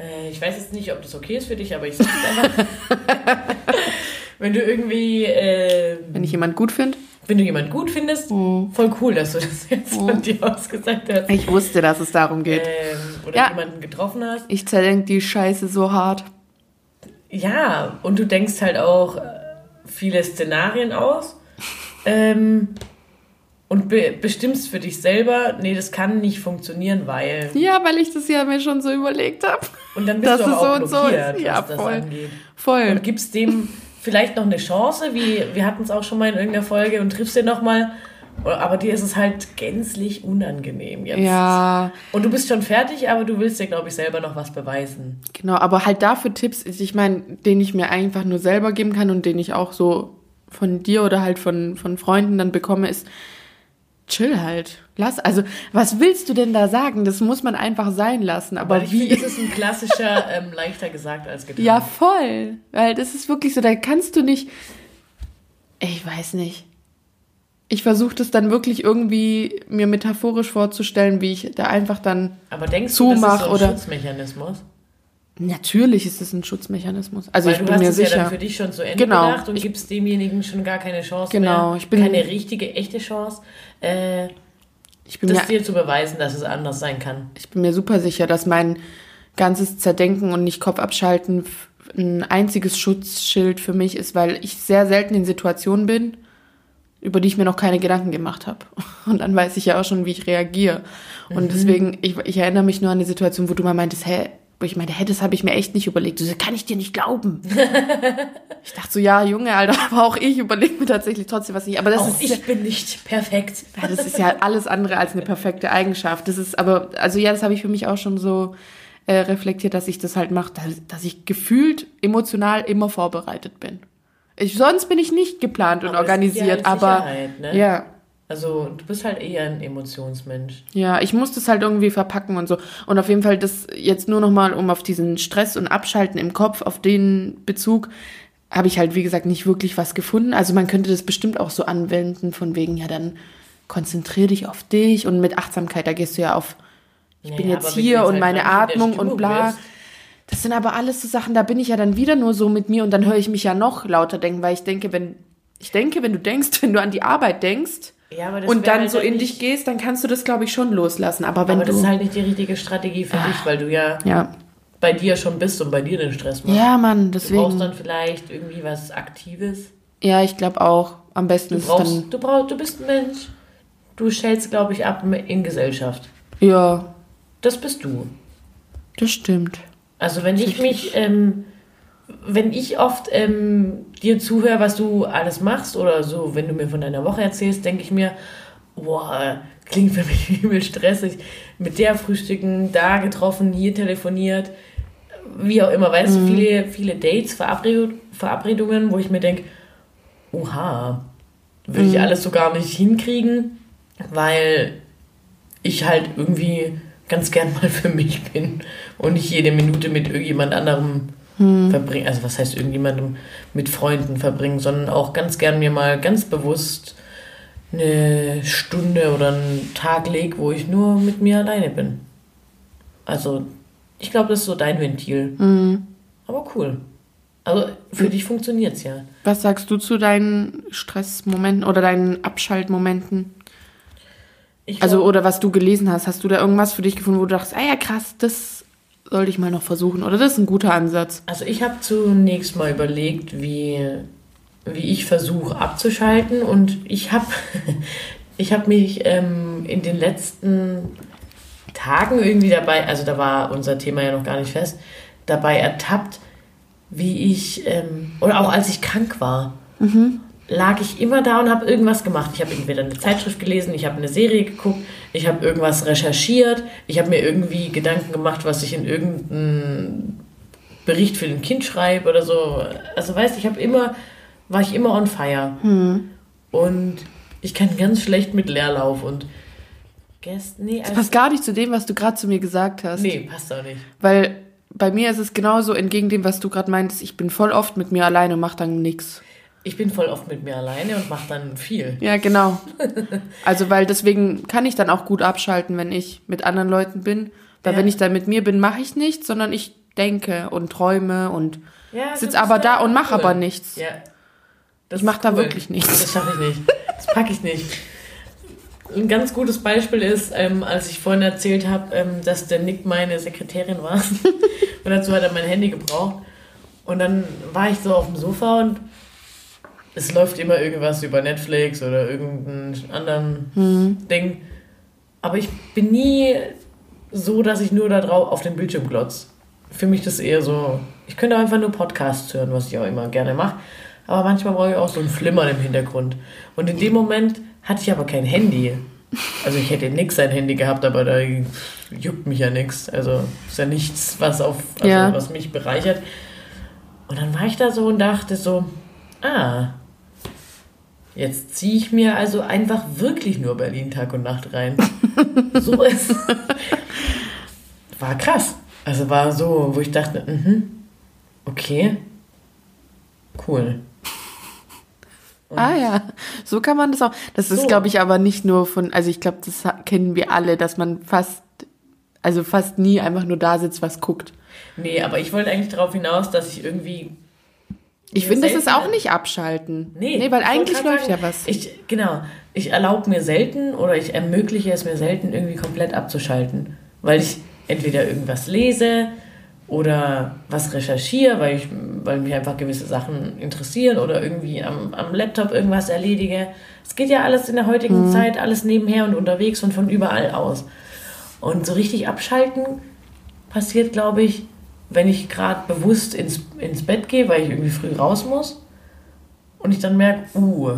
äh, ich weiß jetzt nicht, ob das okay ist für dich, aber ich sag's einfach. [laughs] wenn du irgendwie. Äh, wenn ich jemand gut finde? Wenn du jemand gut findest, mhm. voll cool, dass du das jetzt mhm. von dir aus gesagt hast. Ich wusste, dass es darum geht. Ähm, oder ja. jemanden getroffen hast. Ich zerdenke die Scheiße so hart. Ja, und du denkst halt auch äh, viele Szenarien aus. Ähm, und be bestimmst für dich selber, nee, das kann nicht funktionieren, weil. Ja, weil ich das ja mir schon so überlegt habe. Und dann bist du auch so blockiert, so ja, voll, angeht. Voll. Und gibst dem vielleicht noch eine Chance, wie wir hatten es auch schon mal in irgendeiner Folge und triffst den nochmal. Aber dir ist es halt gänzlich unangenehm jetzt. Ja. Und du bist schon fertig, aber du willst dir, glaube ich, selber noch was beweisen. Genau, aber halt dafür Tipps, ich meine, den ich mir einfach nur selber geben kann und den ich auch so von dir oder halt von, von Freunden dann bekomme, ist, chill halt. Lass, also, was willst du denn da sagen? Das muss man einfach sein lassen. Aber, aber wie? ist es ein klassischer, [laughs] ähm, leichter gesagt als getan. Ja, voll. Weil das ist wirklich so, da kannst du nicht, ich weiß nicht. Ich versuche das dann wirklich irgendwie mir metaphorisch vorzustellen, wie ich da einfach dann Aber denkst du, das ist so ein oder Schutzmechanismus? Natürlich ist es ein Schutzmechanismus. Also Weil ich bin mir sicher. Ja dann für dich schon zu Ende genau. gedacht und ich, gibst demjenigen schon gar keine Chance genau. mehr. Ich bin keine richtige, echte Chance, äh, ich bin das mir, dir zu beweisen, dass es anders sein kann. Ich bin mir super sicher, dass mein ganzes Zerdenken und nicht Kopf abschalten ein einziges Schutzschild für mich ist, weil ich sehr selten in Situationen bin, über die ich mir noch keine Gedanken gemacht habe. [laughs] Und dann weiß ich ja auch schon, wie ich reagiere. Und mhm. deswegen, ich, ich erinnere mich nur an die Situation, wo du mal meintest, hä, wo ich meinte, hey, das habe ich mir echt nicht überlegt. Du so, kann ich dir nicht glauben. [laughs] ich dachte so, ja, Junge, Alter, [laughs] aber auch ich überlege mir tatsächlich trotzdem was nicht. Aber das auch ist ich ja, bin nicht perfekt. Ja, das ist ja alles andere als eine perfekte Eigenschaft. Das ist aber, also ja, das habe ich für mich auch schon so äh, reflektiert, dass ich das halt mache, dass, dass, ich gefühlt emotional immer vorbereitet bin. Ich, sonst bin ich nicht geplant und aber organisiert, aber ne? ja. Also du bist halt eher ein Emotionsmensch. Ja, ich muss das halt irgendwie verpacken und so. Und auf jeden Fall das jetzt nur nochmal, um auf diesen Stress und Abschalten im Kopf, auf den Bezug, habe ich halt, wie gesagt, nicht wirklich was gefunden. Also man könnte das bestimmt auch so anwenden, von wegen, ja, dann konzentrier dich auf dich und mit Achtsamkeit, da gehst du ja auf, ich naja, bin jetzt hier und meine Atmung und bla. Bist. Das sind aber alles so Sachen, da bin ich ja dann wieder nur so mit mir und dann höre ich mich ja noch lauter denken, weil ich denke, wenn, ich denke, wenn du denkst, [laughs] wenn du an die Arbeit denkst, ja, und dann halt so in dich gehst, dann kannst du das, glaube ich, schon loslassen. Aber wenn aber du. das ist halt nicht die richtige Strategie für ah, dich, weil du ja, ja, bei dir schon bist und bei dir den Stress machst. Ja, Mann, deswegen. Du brauchst dann vielleicht irgendwie was Aktives. Ja, ich glaube auch. Am besten du brauchst, ist dann. Du, brauchst, du bist ein Mensch. Du schältst, glaube ich, ab in Gesellschaft. Ja. Das bist du. Das stimmt. Also, wenn ich mich. Ähm, wenn ich oft ähm, dir zuhöre, was du alles machst oder so, wenn du mir von deiner Woche erzählst, denke ich mir, boah, klingt für mich [laughs] übel stressig. Mit der frühstücken, da getroffen, hier telefoniert, wie auch immer, weißt du, mhm. viele, viele Dates, Verabred Verabredungen, wo ich mir denke, oha, würde mhm. ich alles so gar nicht hinkriegen, weil ich halt irgendwie ganz gern mal [laughs] für mich bin und nicht jede Minute mit irgendjemand anderem hm. verbringen, also was heißt irgendjemandem mit Freunden verbringen, sondern auch ganz gern mir mal ganz bewusst eine Stunde oder einen Tag leg, wo ich nur mit mir alleine bin. Also, ich glaube, das ist so dein Ventil. Mhm. Aber cool. Also, für mhm. dich funktioniert es ja. Was sagst du zu deinen Stressmomenten oder deinen Abschaltmomenten? Glaub, also, oder was du gelesen hast, hast du da irgendwas für dich gefunden, wo du dachtest, ah ja, krass, das sollte ich mal noch versuchen. Oder das ist ein guter Ansatz. Also ich habe zunächst mal überlegt, wie, wie ich versuche abzuschalten. Und ich habe [laughs] ich hab mich ähm, in den letzten Tagen irgendwie dabei, also da war unser Thema ja noch gar nicht fest, dabei ertappt, wie ich, ähm, oder auch als ich krank war. Mhm lag ich immer da und habe irgendwas gemacht. Ich habe entweder eine Zeitschrift gelesen, ich habe eine Serie geguckt, ich habe irgendwas recherchiert, ich habe mir irgendwie Gedanken gemacht, was ich in irgendeinem Bericht für den Kind schreibe oder so. Also weißt, ich habe immer, war ich immer on fire. Hm. Und ich kann ganz schlecht mit Leerlauf und Gäst, nee, das passt gar nicht zu dem, was du gerade zu mir gesagt hast. Nee, passt auch nicht. Weil bei mir ist es genauso entgegen dem, was du gerade meintest. Ich bin voll oft mit mir alleine und mache dann nichts. Ich bin voll oft mit mir alleine und mache dann viel. Ja, genau. [laughs] Also, weil deswegen kann ich dann auch gut abschalten, wenn ich mit anderen Leuten bin. Weil Ja. wenn ich dann mit mir bin, mache ich nichts, sondern ich denke und träume und Ja, sitz das aber da und mache cool. aber nichts. Ja. Ich mach da wirklich nichts. Das schaffe ich nicht. Das packe ich nicht. Ein ganz gutes Beispiel ist, ähm, als ich vorhin erzählt habe, ähm, dass der Nick meine Sekretärin war. [laughs] und dazu hat er mein Handy gebraucht. Und dann war ich so auf dem Sofa und es läuft immer irgendwas über Netflix oder irgendeinen anderen Hm. Ding. Aber ich bin nie so, dass ich nur da drauf auf den Bildschirm glotz. Für mich das eher so, ich könnte einfach nur Podcasts hören, was ich auch immer gerne mache. Aber manchmal brauche ich auch so ein Flimmern im Hintergrund. Und in dem Moment hatte ich aber kein Handy. Also ich hätte nix sein Handy gehabt, aber da juckt mich ja nichts. Also ist ja nichts, was auf also Ja. was mich bereichert. Und dann war ich da so und dachte so, ah, jetzt ziehe ich mir also einfach wirklich nur Berlin Tag und Nacht rein. [laughs] so ist. War krass. Also war so, wo ich dachte, mhm, okay, cool. Ah ja, so kann man das auch. Das ist, So. glaube ich, aber nicht nur von, also ich glaube, das kennen wir alle, dass man fast, also fast nie einfach nur da sitzt, was guckt. Nee, aber ich wollte eigentlich darauf hinaus, dass ich irgendwie. Ich finde, das ist auch nicht abschalten. Nee, nee weil eigentlich läuft sagen, ja was. Ich, genau. Ich erlaube mir selten oder ich ermögliche es mir selten, irgendwie komplett abzuschalten. Weil ich entweder irgendwas lese oder was recherchiere, weil, ich, weil mich einfach gewisse Sachen interessieren oder irgendwie am, am Laptop irgendwas erledige. Es geht ja alles in der heutigen Mhm. Zeit, alles nebenher und unterwegs und von überall aus. Und so richtig abschalten passiert, glaube ich, wenn ich gerade bewusst ins, ins Bett gehe, weil ich irgendwie früh raus muss und ich dann merke, uh,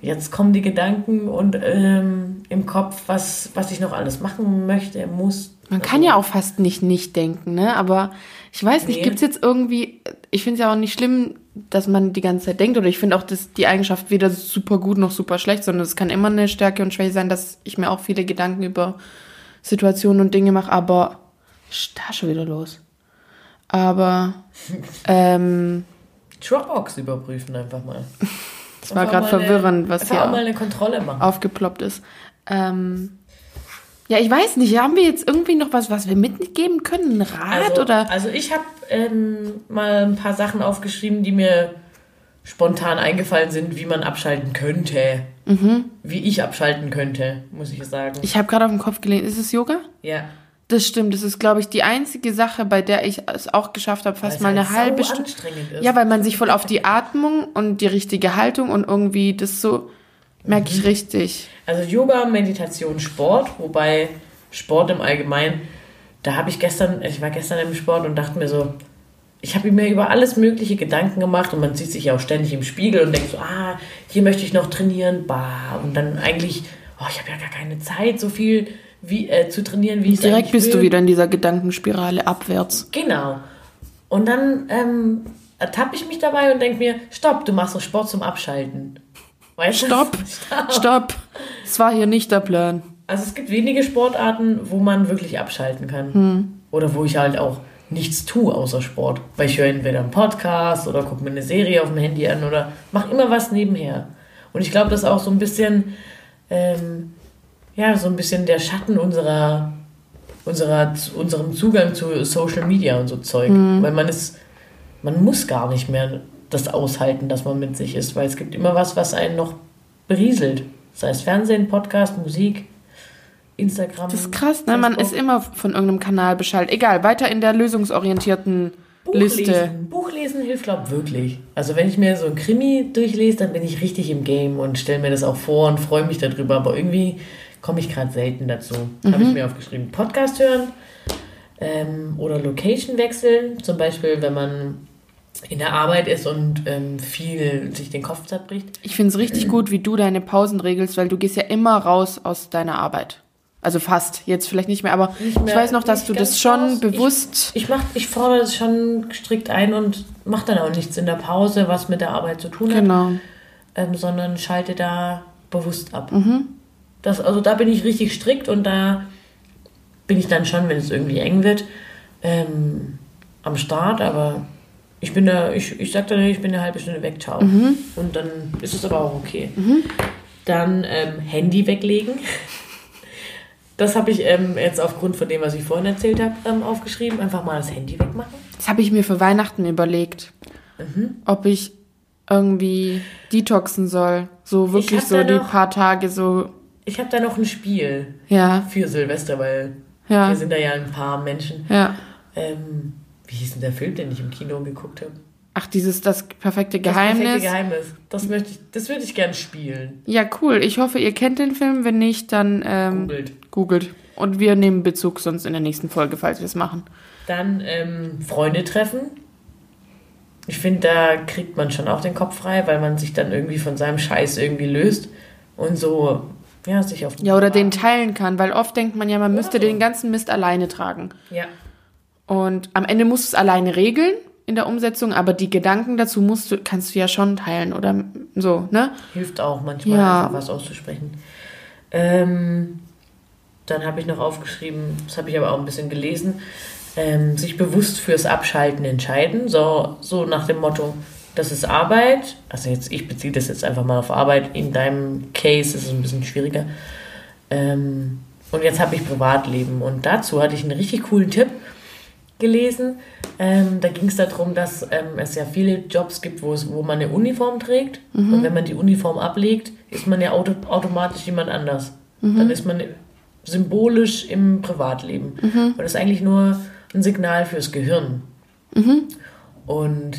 jetzt kommen die Gedanken und ähm, im Kopf, was, was ich noch alles machen möchte, muss. Man kann ja auch fast nicht nicht denken, ne? Aber ich weiß nicht, Nee. gibt's jetzt irgendwie, ich finde es ja auch nicht schlimm, dass man die ganze Zeit denkt, oder ich finde auch das, die Eigenschaft weder super gut noch super schlecht, sondern es kann immer eine Stärke und Schwäche sein, dass ich mir auch viele Gedanken über Situationen und Dinge mache, aber ist da schon wieder los. Aber [laughs] ähm, Dropbox überprüfen einfach mal. [laughs] es war gerade verwirrend, was hier auch mal eine Kontrolle machen. aufgeploppt ist. Ähm, ja, ich weiß nicht, haben wir jetzt irgendwie noch was, was wir mitgeben können? Ein Rat Also, oder? also ich habe ähm, mal ein paar Sachen aufgeschrieben, die mir spontan eingefallen sind, wie man abschalten könnte. Mhm. Wie ich abschalten könnte, muss ich sagen. Ich habe gerade auf den Kopf gelehnt. Ist es Yoga? ja. Das stimmt. Das ist, glaube ich, die einzige Sache, bei der ich es auch geschafft habe, fast mal es eine halt halbe Stunde. ist. Ja, weil man sich voll auf die Atmung und die richtige Haltung und irgendwie das so merke Mhm. ich richtig. Also Yoga, Meditation, Sport, wobei Sport im Allgemeinen, da habe ich gestern, ich war gestern im Sport und dachte mir so, ich habe mir über alles mögliche Gedanken gemacht und man sieht sich ja auch ständig im Spiegel und denkt so, ah, hier möchte ich noch trainieren, bah, und dann eigentlich, oh, ich habe ja gar keine Zeit, so viel wie, äh, zu trainieren, wie ich es Direkt bist will. du wieder in dieser Gedankenspirale abwärts. Genau. Und dann ähm, ertappe ich mich dabei und denke mir, stopp, du machst doch Sport zum Abschalten. Weißt du? Stopp, [laughs] stopp. Das war hier nicht der Plan. Also es gibt wenige Sportarten, wo man wirklich abschalten kann. Oder wo ich halt auch nichts tue außer Sport. Weil ich höre entweder einen Podcast oder gucke mir eine Serie auf dem Handy an oder mache immer was nebenher. Und ich glaube, das ist auch so ein bisschen, ähm, ja, so ein bisschen der Schatten unserer, unserer, unserem Zugang zu Social Media und so Zeug. Weil man ist, man muss gar nicht mehr das aushalten, dass man mit sich ist, weil es gibt immer was, was einen noch berieselt. Sei es Fernsehen, Podcast, Musik, Instagram. Das ist krass, ne? Man ist immer von irgendeinem Kanal beschallt. Egal, weiter in der lösungsorientierten Liste. Buchlesen. Buchlesen hilft, glaube ich, wirklich. Also wenn ich mir so ein Krimi durchlese, dann bin ich richtig im Game und stelle mir das auch vor und freue mich darüber. Aber irgendwie komme ich gerade selten dazu. Habe Mhm. ich mir aufgeschrieben. Podcast hören ähm, oder Location wechseln. Zum Beispiel, wenn man in der Arbeit ist und ähm, viel sich den Kopf zerbricht. Ich finde es richtig gut, wie du deine Pausen regelst, weil du gehst ja immer raus aus deiner Arbeit. Also fast, jetzt vielleicht nicht mehr, aber Nicht mehr- ich weiß noch, dass du das schon raus. bewusst. Ich, mach, ich fordere das schon strikt ein und mache dann auch nichts in der Pause, was mit der Arbeit zu tun hat. genau. ähm, sondern schalte da bewusst ab. Das, also da bin ich richtig strikt und da bin ich dann schon, wenn es irgendwie eng wird, ähm, am Start, aber Ich bin da, ich, ich sag dann, ich bin eine halbe Stunde weg, ciao. Mhm. Und dann ist es aber auch okay. Dann ähm, Handy weglegen. [laughs] Das habe ich ähm, jetzt aufgrund von dem, was ich vorhin erzählt habe, ähm, aufgeschrieben. Einfach mal das Handy wegmachen. Das habe ich mir für Weihnachten überlegt. Mhm. Ob ich irgendwie detoxen soll. So wirklich so die paar Tage so. Ich habe da noch ein Spiel Ja, für Silvester, weil ja, wir sind da ja ein paar Menschen. ja. Ähm, wie hieß denn der Film, den ich im Kino geguckt habe? Ach, dieses das perfekte Das Geheimnis. perfekte Geheimnis. Das möchte ich, das würde ich gern spielen. Ja, cool. Ich hoffe, ihr kennt den Film. Wenn nicht, dann ähm, Googelt. googelt. Und wir nehmen Bezug sonst in der nächsten Folge, falls wir es machen. Dann ähm, Freunde treffen. Ich finde, da kriegt man schon auch den Kopf frei, weil man sich dann irgendwie von seinem Scheiß irgendwie löst und so, ja, sich auf Ja, oder den teilen kann, weil oft denkt man ja, man müsste den ganzen Mist alleine tragen. Ja, Und am Ende musst du es alleine regeln in der Umsetzung, aber die Gedanken dazu musst du, kannst du ja schon teilen oder so, ne? hilft auch manchmal, Ja. was auszusprechen. Ähm, dann habe ich noch aufgeschrieben, das habe ich aber auch ein bisschen gelesen, ähm, sich bewusst fürs Abschalten entscheiden. So, so nach dem Motto, das ist Arbeit. Also jetzt, ich beziehe das jetzt einfach mal auf Arbeit. In deinem Case ist es ein bisschen schwieriger. Ähm, und jetzt habe ich Privatleben. Und dazu hatte ich einen richtig coolen Tipp gelesen. Ähm, da ging es darum, dass ähm, es ja viele Jobs gibt, wo, es, wo man eine Uniform trägt. Und wenn man die Uniform ablegt, ist man ja auto, automatisch jemand anders. Dann ist man symbolisch im Privatleben. Und das ist eigentlich nur ein Signal fürs Gehirn. Und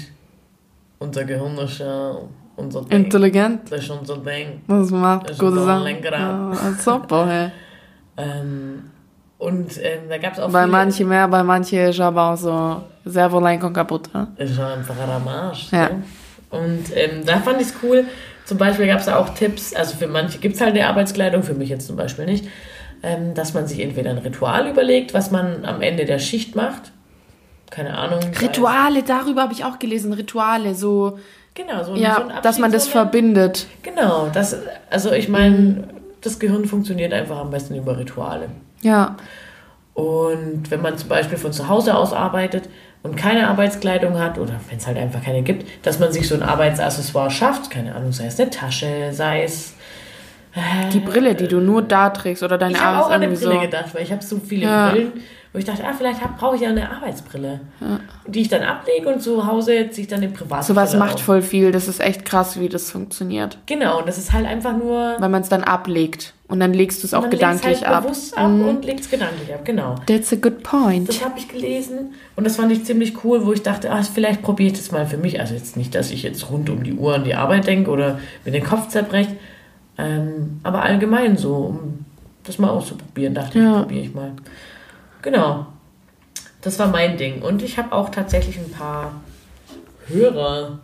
unser Gehirn ist ja unser Ding. Intelligent. Das ist unser Ding. Das macht Das ist gute Sachen. Ja, super, [laughs] hey. Ähm, und ähm, da gab es auch Bei manchen mehr, bei manchen ist aber auch so Servolenkung kaputt. Ne? ist schon einfach ein Arsch. Ja. So. Und ähm, da fand ich es cool. Zum Beispiel gab es da auch Tipps, also für manche gibt es halt eine Arbeitskleidung, für mich jetzt zum Beispiel nicht, ähm, dass man sich entweder ein Ritual überlegt, was man am Ende der Schicht macht. Keine Ahnung. Rituale, darüber habe ich auch gelesen. Rituale, so, Genau, so ja, so ein dass man das verbindet. Genau, das, also ich meine, das Gehirn funktioniert einfach am besten über Rituale. Ja, Und wenn man zum Beispiel von zu Hause aus arbeitet und keine Arbeitskleidung hat oder wenn es halt einfach keine gibt, dass man sich so ein Arbeitsaccessoire schafft, keine Ahnung, sei es eine Tasche, sei es. die Brille, die du nur da trägst oder deine Ich habe auch an eine Brille so. gedacht, weil ich habe so viele Ja. Brillen, wo ich dachte, ah, vielleicht brauche ich ja eine Arbeitsbrille, die ich dann ablege und zu Hause ziehe ich dann eine Privatbrille Sowas macht auf. voll viel. Das ist echt krass, wie das funktioniert. Genau, und das ist halt einfach nur. Weil man es dann ablegt. Und dann legst du es auch gedanklich halt ab. bewusst ab und legt es gedanklich ab, genau. That's a good point. Das habe ich gelesen und das fand ich ziemlich cool, wo ich dachte, ah, vielleicht probiere ich das mal für mich. Also jetzt nicht, dass ich jetzt rund um die Uhr an die Arbeit denke oder mir den Kopf zerbreche, ähm, aber allgemein so, um das mal auszuprobieren, dachte Ja. ich, probiere ich mal. Genau, das war mein Ding und ich habe auch tatsächlich ein paar Hörer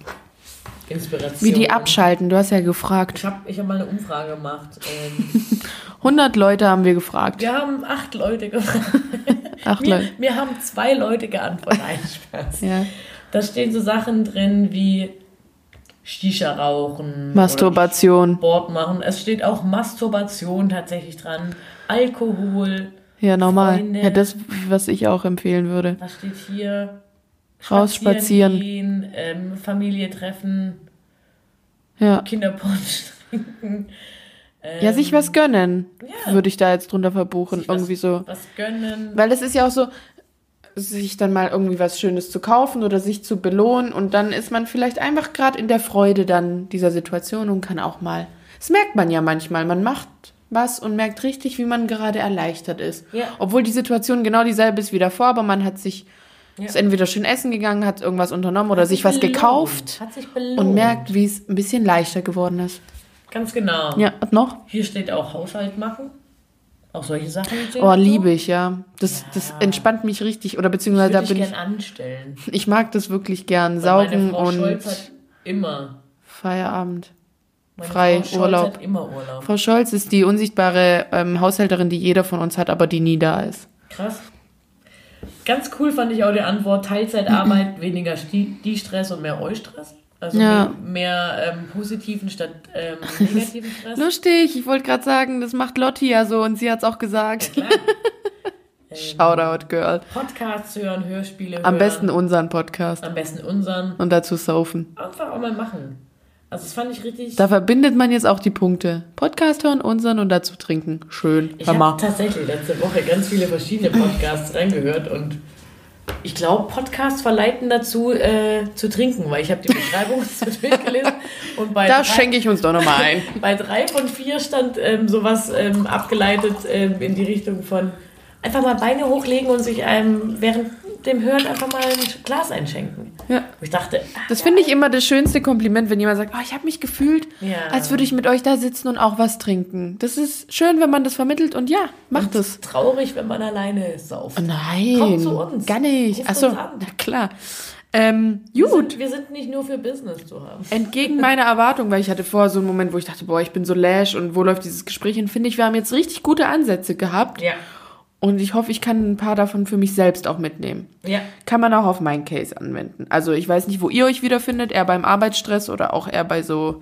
Inspirationen. Wie die abschalten, du hast ja gefragt. Ich habe ich hab mal eine Umfrage gemacht. Ähm, [laughs] 100 Leute haben wir gefragt. wir haben acht Leute gefragt. [laughs] Acht Mir, Leute. mir haben zwei Leute geantwortet. Nein, [laughs] Spaß. Ja. Da stehen so Sachen drin wie Shisha rauchen. Masturbation. Sport machen. Es steht auch Masturbation tatsächlich dran. Alkohol. Ja, normal. Freunde. Ja, das, was ich auch empfehlen würde. Was steht hier? Raus spazieren. gehen, ähm, Familie treffen, Ja. Kinderpunsch trinken. Ähm, Ja, sich was gönnen, ja. würde ich da jetzt drunter verbuchen. sich was- Irgendwie so. Was gönnen. Weil es ist ja auch so, sich dann mal irgendwie was Schönes zu kaufen oder sich zu belohnen und dann ist man vielleicht einfach gerade in der Freude dann dieser Situation und kann auch mal. Das merkt man ja manchmal. Man macht was und merkt richtig, wie man gerade erleichtert ist. Ja. Obwohl die Situation genau dieselbe ist wie davor, aber man hat sich Ja. ist entweder schön essen gegangen, hat irgendwas unternommen oder sich was belohnt. gekauft Hat sich und merkt, wie es ein bisschen leichter geworden ist. Ganz genau. Ja, was noch? Hier steht auch Haushalt machen. Auch solche Sachen. Oh, liebe ich, ja. Das, das entspannt mich richtig. Oder beziehungsweise da bin ich. anstellen. [laughs] Ich mag das wirklich gern. Weil Saugen meine Frau und Scholz hat immer. Feierabend. Meine Frei, Frau Scholz Urlaub. Hat immer Urlaub. Frau Scholz ist die unsichtbare ähm, Haushälterin, die jeder von uns hat, aber die nie da ist. Krass. Ganz cool fand ich auch die Antwort: Teilzeitarbeit, [clears throat] weniger Sti- die Stress und mehr Eustress. Also Ja. mehr, ähm, positiven statt ähm, [laughs] negativen Stress. Lustig, ich wollte gerade sagen, das macht Lotti ja so und sie hat es auch gesagt. Klar. [laughs] Shoutout, Girl. Podcasts hören, Hörspiele hören. Am besten unseren Podcast. Am besten unseren. Und dazu saufen. Einfach auch mal machen. Also das fand ich richtig... Da verbindet man jetzt auch die Punkte. Podcast hören, unseren und dazu trinken. Schön. Ich habe tatsächlich letzte Woche ganz viele verschiedene Podcasts reingehört und ich glaube, Podcasts verleiten dazu, äh, zu trinken, weil ich habe die Beschreibung [laughs] so durchgelesen und bei Da drei, schenke ich uns doch nochmal ein. [laughs] bei drei von vier stand ähm, sowas ähm, abgeleitet ähm, in die Richtung von einfach mal Beine hochlegen und sich einem während dem Hören einfach mal ein Glas einschenken. Ja. Und ich dachte, ah, Das finde ich immer das schönste Kompliment, wenn jemand sagt, oh, ich habe mich gefühlt, Ja. als würde ich mit euch da sitzen und auch was trinken. Das ist schön, wenn man das vermittelt und ja, macht es. traurig, wenn man alleine sauft. Nein, Kommt zu uns. gar nicht. Achso, na klar. Ähm, Wir gut. sind, wir sind nicht nur für Business zu haben. Entgegen [laughs] meiner Erwartung, weil ich hatte vorher so einen Moment, wo ich dachte, boah, ich bin so lash und wo läuft dieses Gespräch hin, finde ich, wir haben jetzt richtig gute Ansätze gehabt Ja. Und ich hoffe, ich kann ein paar davon für mich selbst auch mitnehmen. Ja. Kann man auch auf meinen Case anwenden. Also ich weiß nicht, wo ihr euch wiederfindet, eher beim Arbeitsstress oder auch eher bei so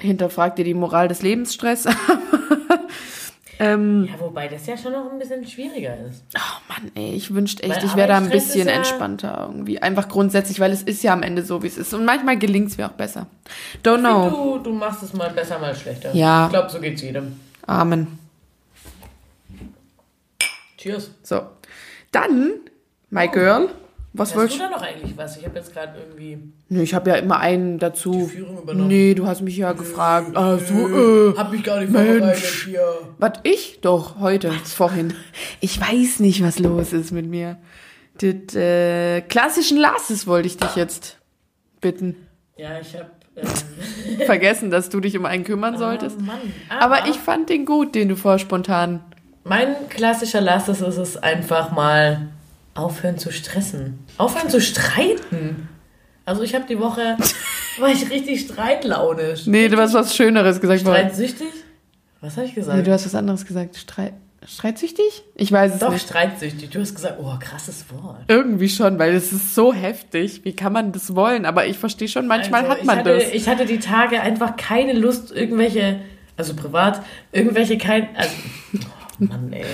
hinterfragt ihr die Moral des Lebensstress. [laughs] ähm, Ja, wobei das ja schon noch ein bisschen schwieriger ist. oh Mann, ey, ich wünschte echt, Weil ich wäre da ein bisschen ja- entspannter irgendwie. Einfach grundsätzlich, weil es ist ja am Ende so, wie es ist. Und manchmal gelingt es mir auch besser. Don't know. Du, du machst es mal besser, mal schlechter. Ja. Ich glaube, so geht's jedem. Amen. Cheers. So. Dann, my girl, was Hast wolltest du da noch eigentlich was? Ich habe jetzt gerade irgendwie Nö, ich habe ja immer einen dazu. die Führung übernommen. Nee, du hast mich ja gefragt. Ah, so, äh. Hab mich gar nicht Mensch. vorbereitet hier. Was, ich? Doch, heute, vorhin. Ich weiß nicht, was los ist mit mir. Das äh, klassischen Lasses wollte ich dich jetzt bitten. Ja, ich habe. Ähm, [laughs] Vergessen, dass du dich um einen kümmern solltest. Oh Mann. Aber ich fand den gut, den du vorher spontan. Mein klassischer Last ist es einfach mal aufhören zu stressen. Aufhören zu streiten. Also ich habe die Woche, [laughs] war ich richtig streitlaunisch. Nee, du hast was Schöneres gesagt. Streitsüchtig? Was habe ich gesagt? Nee, du hast was anderes gesagt. Streit, streitsüchtig? Ich weiß es Doch, nicht. streitsüchtig. Du hast gesagt, oh, krasses Wort. Irgendwie schon, weil es ist so heftig. Wie kann man das wollen? Aber ich verstehe schon, manchmal Also, hat man ich hatte, das. Ich hatte die Tage einfach keine Lust, irgendwelche, also privat, irgendwelche kein, also, Mann, ey.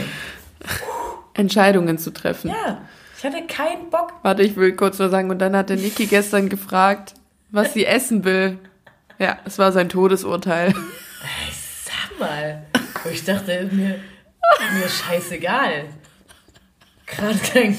Entscheidungen zu treffen. Ja, ich hatte keinen Bock. Warte, ich will kurz nur sagen, und dann hat der Niki gestern gefragt, was sie essen will. Ja, es war sein Todesurteil. Sag mal. Ich dachte, mir, mir scheißegal. Gerade kein,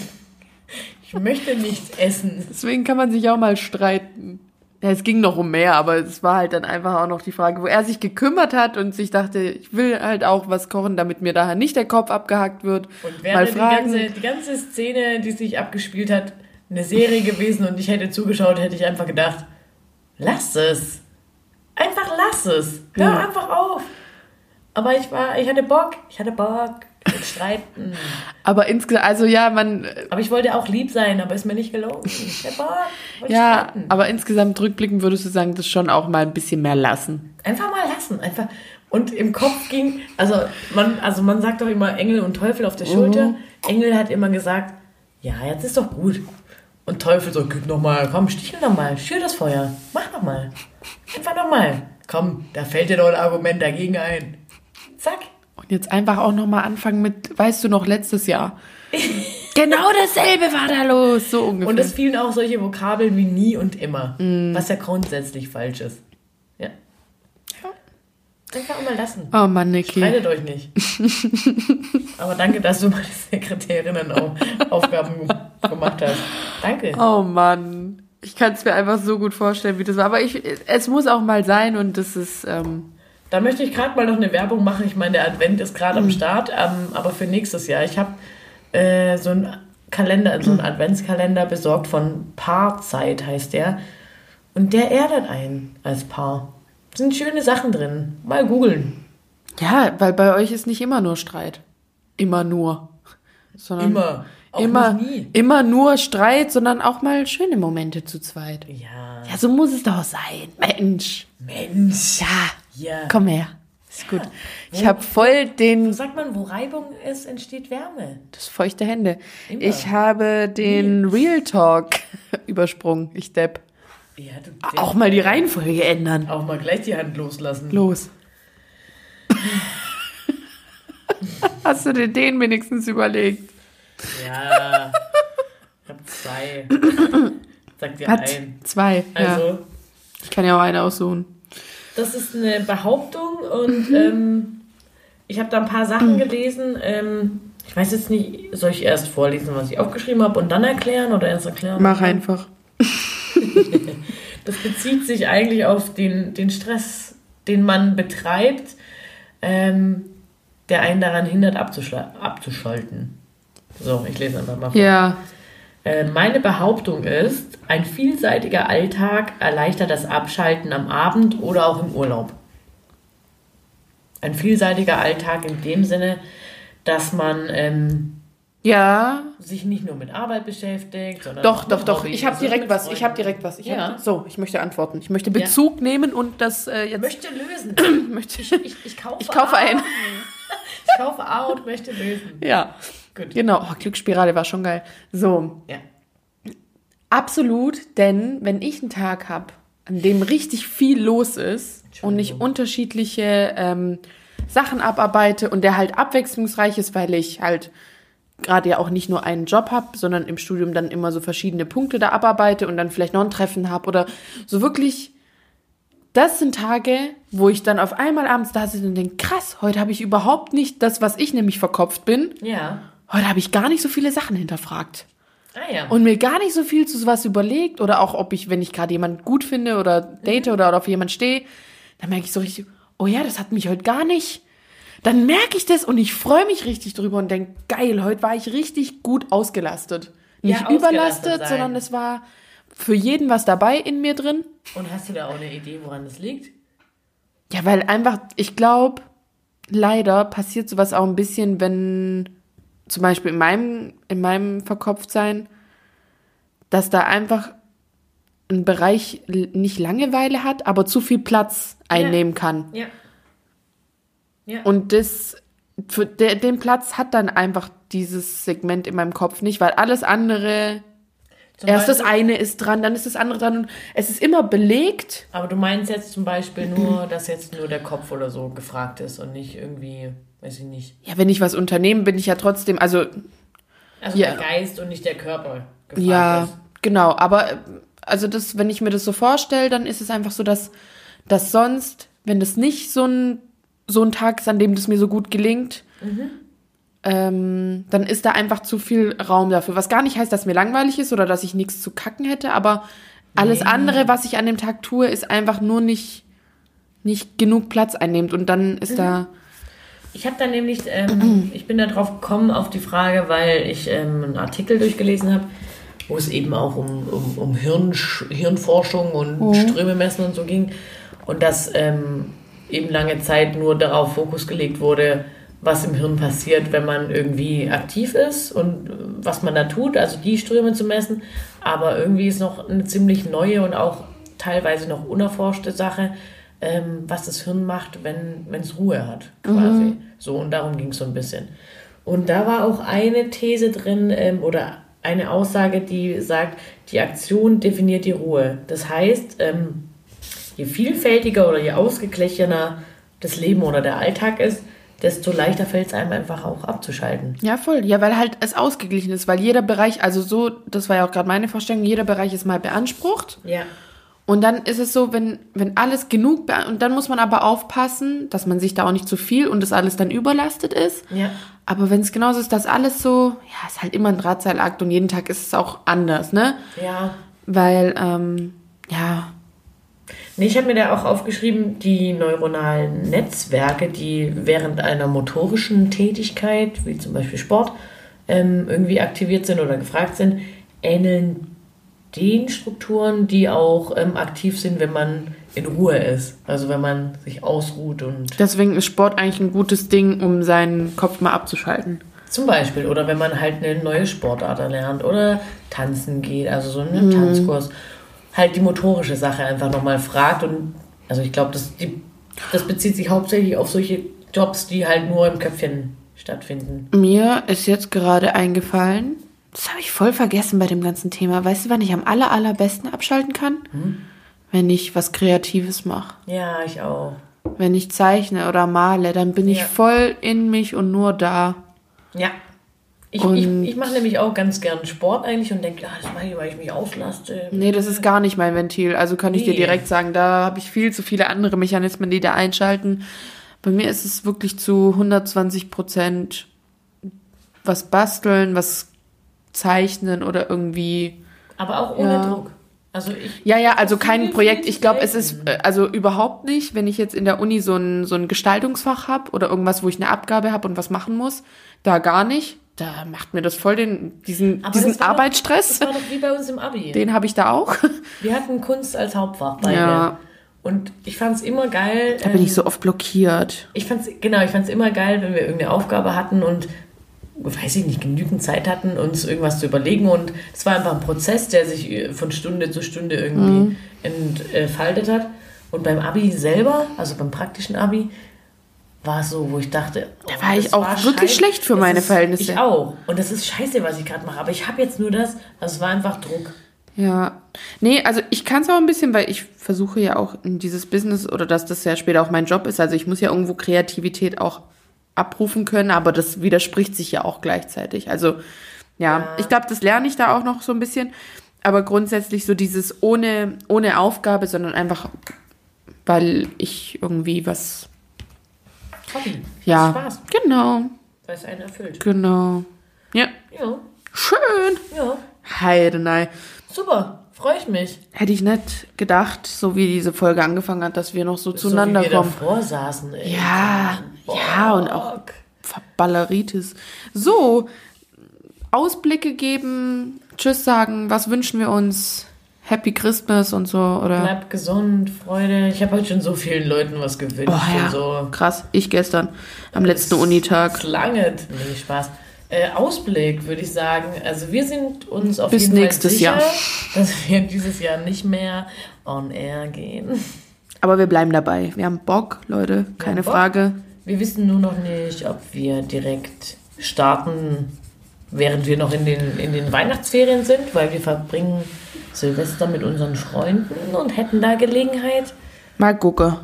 ich möchte nichts essen. Deswegen kann man sich auch mal streiten. Ja, es ging noch um mehr, aber es war halt dann einfach auch noch die Frage, wo er sich gekümmert hat und sich dachte, ich will halt auch was kochen, damit mir daher nicht der Kopf abgehackt wird. Und wäre die ganze, die ganze Szene, die sich abgespielt hat, eine Serie gewesen und ich hätte zugeschaut, hätte ich einfach gedacht, lass es. Einfach lass es. Hör Ja. einfach auf. Aber ich war, ich hatte Bock. Ich hatte Bock. mit Streiten. [laughs] Aber insgesamt, also ja, man, Aber ich wollte auch lieb sein, aber ist mir nicht gelungen. Ich hatte Bock. ja, streiten. aber insgesamt rückblickend würdest du sagen, das schon auch mal ein bisschen mehr lassen. Einfach mal lassen. Einfach. Und im Kopf ging, also man, also man sagt doch immer Engel und Teufel auf der Schulter. Engel hat immer gesagt, ja, jetzt ist doch gut. Und Teufel so, gib noch mal, komm, stichel noch mal, schür das Feuer, mach noch mal. Einfach noch mal. Komm, da fällt dir doch ein Argument dagegen ein. Zack. Und jetzt einfach auch nochmal anfangen mit, weißt du noch, letztes Jahr. [laughs] genau dasselbe war da los, so ungefähr. Und es fielen auch solche Vokabeln wie nie und immer, was ja grundsätzlich falsch ist. Ja. Einfach auch mal lassen. oh Mann, Niki. Streitet euch nicht. [laughs] Aber danke, dass du meine Sekretärinnen auch Aufgaben gemacht hast. Danke. Oh Mann. Ich kann es mir einfach so gut vorstellen, wie das war. Aber ich, es muss auch mal sein und das ist, ähm, Da möchte ich gerade mal noch eine Werbung machen. Ich meine, der Advent ist gerade am Start, ähm, aber für nächstes Jahr. Ich habe äh, so einen Kalender, so einen Adventskalender besorgt von Paarzeit, heißt der. Und der erdet einen als Paar. Sind schöne Sachen drin. Mal googeln. ja, weil bei euch ist nicht immer nur Streit. Immer nur. Sondern Immer. Auch immer, immer nur Streit, sondern auch mal schöne Momente zu zweit. Ja. Ja, so muss es doch sein. Mensch. Mensch. Ja, Ja. komm her. Ist gut. Ich habe voll den Wo sagt man, wo Reibung ist, entsteht Wärme. das feuchte Hände. Immer. Ich habe den Real Talk [laughs] übersprungen. Ich depp. Ja, du Auch mal die Reihenfolge ändern. Auch mal gleich die Hand loslassen. Los. [laughs] Hast du dir den wenigstens überlegt? Ja. Ich hab zwei. [clears throat] Sag dir Hat ein. zwei. Also, ja. Ich kann ja auch eine aussuchen. Das ist eine Behauptung und ähm, ich habe da ein paar Sachen gelesen. Ähm, ich weiß jetzt nicht, soll ich erst vorlesen, was ich aufgeschrieben habe und dann erklären oder erst erklären? Mach einfach. [laughs] Das bezieht sich eigentlich auf den, den Stress, den man betreibt, ähm, der einen daran hindert, abzuschalten. So, ich lese einfach mal vor. Ja. Äh, meine Behauptung ist, ein vielseitiger Alltag erleichtert das Abschalten am Abend oder auch im Urlaub. Ein vielseitiger Alltag in dem Sinne, dass man ähm, Ja. sich nicht nur mit Arbeit beschäftigt, sondern Doch, doch, doch. Ich habe direkt mit was. Ich habe direkt was. Ja. hab, so, ich möchte antworten. Ich möchte Bezug nehmen und das äh, jetzt. möchte lösen. [clears throat] möchte Ich, ich, ich kaufe Ich kaufe ein. [laughs] Ich kaufe out, möchte lösen. Ja. Gut. Genau. Oh, Glücksspirale war schon geil. So. Ja. Absolut, denn wenn ich einen Tag habe, an dem richtig viel los ist und ich unterschiedliche ähm, Sachen abarbeite und der halt abwechslungsreich ist, weil ich halt gerade ja auch nicht nur einen Job habe, sondern im Studium dann immer so verschiedene Punkte da abarbeite und dann vielleicht noch ein Treffen habe oder so wirklich. Das sind Tage, wo ich dann auf einmal abends da sitze und denke, krass, heute habe ich überhaupt nicht das, was ich nämlich verkopft bin. Ja. Heute habe ich gar nicht so viele Sachen hinterfragt Ah ja. und mir gar nicht so viel zu sowas überlegt oder auch ob ich, wenn ich gerade jemanden gut finde oder date oder, oder auf jemanden stehe, dann merke ich so richtig, oh ja, das hat mich heute gar nicht. Dann merke ich das und ich freue mich richtig drüber und denke, geil, heute war ich richtig gut ausgelastet. Nicht Ja, überlastet, sein. sondern es war für jeden was dabei in mir drin. Und hast du da auch eine Idee, woran das liegt? Ja, weil einfach, ich glaube, leider passiert sowas auch ein bisschen, wenn zum Beispiel in meinem, in meinem Verkopftsein, dass da einfach ein Bereich nicht Langeweile hat, aber zu viel Platz einnehmen kann. Ja. Ja. Und das, für der, den Platz hat dann einfach dieses Segment in meinem Kopf nicht, weil alles andere, Zum erst das Beispiel- eine ist dran, dann ist das andere dran und es ist immer belegt. Aber du meinst jetzt zum Beispiel nur, dass jetzt nur der Kopf oder so gefragt ist und nicht irgendwie, weiß ich nicht. Ja, wenn ich was unternehme, bin ich ja trotzdem, also Also Ja. der Geist und nicht der Körper Ja, ist. genau. Aber also das, wenn ich mir das so vorstelle, dann ist es einfach so, dass, dass sonst, wenn das nicht so ein, so ein Tag ist, an dem das mir so gut gelingt, ähm, dann ist da einfach zu viel Raum dafür. Was gar nicht heißt, dass mir langweilig ist oder dass ich nichts zu kacken hätte, aber alles Nee. andere, was ich an dem Tag tue, ist einfach nur nicht, nicht genug Platz einnimmt. Und dann ist da. Ich habe da nämlich, ähm, [clears throat] ich bin da drauf gekommen auf die Frage, weil ich ähm, einen Artikel durchgelesen habe, wo es eben auch um, um, um Hirn, Hirnforschung und Ströme messen und so ging. Und dass ähm, eben lange Zeit nur darauf Fokus gelegt wurde, was im Hirn passiert, wenn man irgendwie aktiv ist und äh, was man da tut, also die Ströme zu messen. Aber irgendwie ist noch eine ziemlich neue und auch teilweise noch unerforschte Sache, ähm, was das Hirn macht, wenn es Ruhe hat, quasi. So, und darum ging es so ein bisschen. Und da war auch eine These drin ähm, oder eine Aussage, die sagt, die Aktion definiert die Ruhe. Das heißt, ähm, je vielfältiger oder je ausgeglichener das Leben oder der Alltag ist, desto leichter fällt es einem einfach auch abzuschalten. Ja, voll. Ja, weil halt es ausgeglichen ist, weil jeder Bereich, also so, das war ja auch gerade meine Vorstellung, jeder Bereich ist mal beansprucht. Ja. Und dann ist es so, wenn, wenn alles genug, und dann muss man aber aufpassen, dass man sich da auch nicht zu viel und das alles dann überlastet ist. Ja. Aber wenn es genauso ist, dass alles so, ja, ist halt immer ein Drahtseilakt und jeden Tag ist es auch anders, ne? Ja. Weil, ähm, ja, Nee, ich habe mir da auch aufgeschrieben, die neuronalen Netzwerke, die während einer motorischen Tätigkeit, wie zum Beispiel Sport, ähm, irgendwie aktiviert sind oder gefragt sind, ähneln den Strukturen, die auch ähm, aktiv sind, wenn man in Ruhe ist. Also wenn man sich ausruht und deswegen ist Sport eigentlich ein gutes Ding, um seinen Kopf mal abzuschalten. zum Beispiel, oder wenn man halt eine neue Sportart erlernt oder tanzen geht, also so einen Tanzkurs, halt die motorische Sache einfach nochmal fragt. Und also ich glaube, das, die- das bezieht sich hauptsächlich auf solche Jobs, die halt nur im Köpfchen stattfinden. Mir ist jetzt gerade eingefallen, das habe ich voll vergessen bei dem ganzen Thema. Weißt du, wann ich am aller, allerbesten abschalten kann? Wenn ich was Kreatives mache. Ja, ich auch. Wenn ich zeichne oder male, dann bin ich Ja. voll in mich und nur da. Ja. Ich, ich, ich mache nämlich auch ganz gern Sport eigentlich und denke, ja, das mache ich, weil ich mich auslaste. Nee, das ist gar nicht mein Ventil. Also kann ich Nee. dir direkt sagen, da habe ich viel zu viele andere Mechanismen, die da einschalten. Bei mir ist es wirklich zu 120 Prozent was basteln, was zeichnen oder irgendwie. Aber auch ohne Ja. Druck. Also ich. Ja, ja, also kein Projekt. Ich glaube, es ist also überhaupt nicht, wenn ich jetzt in der Uni so ein, so ein Gestaltungsfach habe oder irgendwas, wo ich eine Abgabe habe und was machen muss. Da gar nicht. Da macht mir das voll den, diesen, Aber diesen war doch- Arbeitsstress. Das war doch wie bei uns im Abi. Den habe ich da auch. Wir hatten Kunst als Hauptfach beide. Ja. Und ich fand es immer geil. Da bin ähm, ich so oft blockiert. Ich fand's, genau, ich fand es immer geil, wenn wir irgendeine Aufgabe hatten und, weiß ich nicht, genügend Zeit hatten, uns irgendwas zu überlegen. Und es war einfach ein Prozess, der sich äh, von Stunde zu Stunde irgendwie entfaltet hat. Und beim Abi selber, also beim praktischen Abi, war es so, wo ich dachte, Da oh, war ich auch wirklich scheiße. schlecht für Das meine ist, Verhältnisse. Ich auch. Und das ist scheiße, was ich gerade mache. Aber ich habe jetzt nur das. Also es war einfach Druck. Ja. Nee, also ich kann es auch ein bisschen, weil ich versuche ja auch in dieses Business oder dass das ja später auch mein Job ist. Also ich muss ja irgendwo Kreativität auch abrufen können, aber das widerspricht sich ja auch gleichzeitig. Also ja, Ja. ich glaube, das lerne ich da auch noch so ein bisschen. Aber grundsätzlich so dieses ohne, ohne Aufgabe, sondern einfach, weil ich irgendwie was, Hobby. ja, Spaß, genau, weil es einen erfüllt. genau. Ja, Ja, schön. ja. Heidenei. Super. Freue ich mich. Hätte ich nicht gedacht, so wie diese Folge angefangen hat, dass wir noch so zueinander so wie wir kommen. davor saßen. Ey. Ja, Bock. ja, und auch Verballeritis. So, Ausblicke geben, Tschüss sagen, was wünschen wir uns? Happy Christmas und so, oder? Bleibt gesund, Freude. Ich habe heute schon so vielen Leuten was gewünscht. Oh ja, so. krass. Ich gestern, am letzten Unitag. Es langet. Nee, Spaß. Äh, Ausblick, würde ich sagen. Also wir sind uns auf Bis jeden nächstes Fall sicher, Jahr. [laughs] dass wir dieses Jahr nicht mehr on air gehen. Aber wir bleiben dabei. Wir haben Bock, Leute, keine Bock. Frage. Wir wissen nur noch nicht, ob wir direkt starten, während wir noch in den, in den Weihnachtsferien sind, weil wir verbringen Silvester mit unseren Freunden und hätten da Gelegenheit. Mal gucken.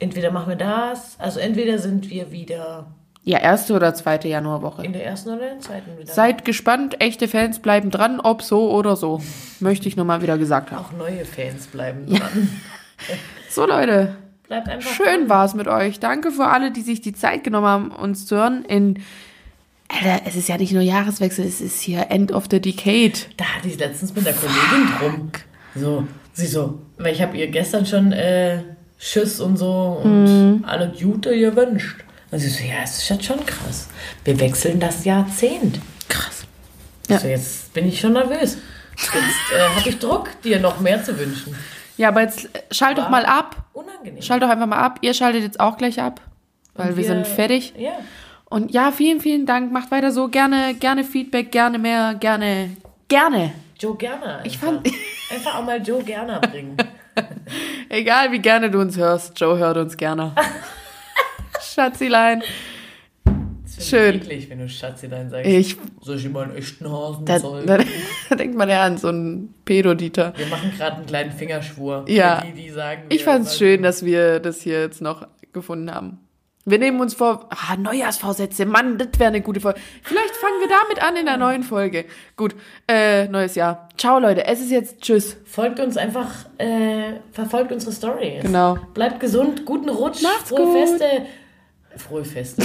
Entweder machen wir das, also entweder sind wir wieder Ja, erste oder zweite Januarwoche. in der ersten oder in der zweiten wieder. Seid gespannt, echte Fans bleiben dran, ob so oder so. Möchte ich nur mal wieder gesagt haben. Auch neue Fans bleiben dran. [laughs] So, Leute, Bleibt einfach schön war's mit euch. Danke für alle, die sich die Zeit genommen haben, uns zu hören. In, Alter, es ist ja nicht nur Jahreswechsel, es ist hier End of the Decade. Da hatte ich letztens mit der Kollegin drum. So, sie so, weil ich habe ihr gestern schon äh, Schiss und so und Mhm. alle Jute gewünscht. Und sie so, ja, es ist jetzt schon krass. Wir wechseln das Jahrzehnt. Krass. Ja. So, jetzt bin ich schon nervös. Jetzt äh, habe ich Druck, dir noch mehr zu wünschen. Ja, aber jetzt äh, schalt doch War mal ab. Unangenehm. Schalt doch einfach mal ab. Ihr schaltet jetzt auch gleich ab, weil Und wir, sind fertig. Ja. Und ja, vielen, vielen Dank. Macht weiter so. Gerne, gerne Feedback, gerne mehr, gerne, gerne. Joe Gerner. Einfach. Ich fand- [laughs] einfach auch mal Joe Gerner bringen. [laughs] Egal wie gerne du uns hörst, Joe hört uns gerne. [laughs] Schatzilein. Das Schön. Eklig, wenn du Schatzi dann sagst. Ich, Soll ich immer einen echten Hasen da, da, [laughs] da denkt man ja an so einen Pedodieter. Wir machen gerade einen kleinen Fingerschwur. Ja. Die, die sagen, Ich fand es schön, dass wir das hier jetzt noch gefunden haben. Wir nehmen uns vor, ah, Neujahrsvorsätze, Mann, das wäre eine gute Folge. Vielleicht fangen wir damit an in der neuen Folge. Gut, äh, neues Jahr. Ciao, Leute, es ist jetzt Tschüss. Folgt uns einfach, äh, verfolgt unsere Stories. Genau. Bleibt gesund, guten Rutsch, Macht's frohe gut. Feste. Frohe Feste.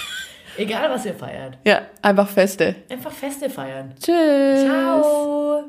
[laughs] Egal, was ihr feiert. Ja, einfach Feste. Einfach Feste feiern. Tschüss. Ciao.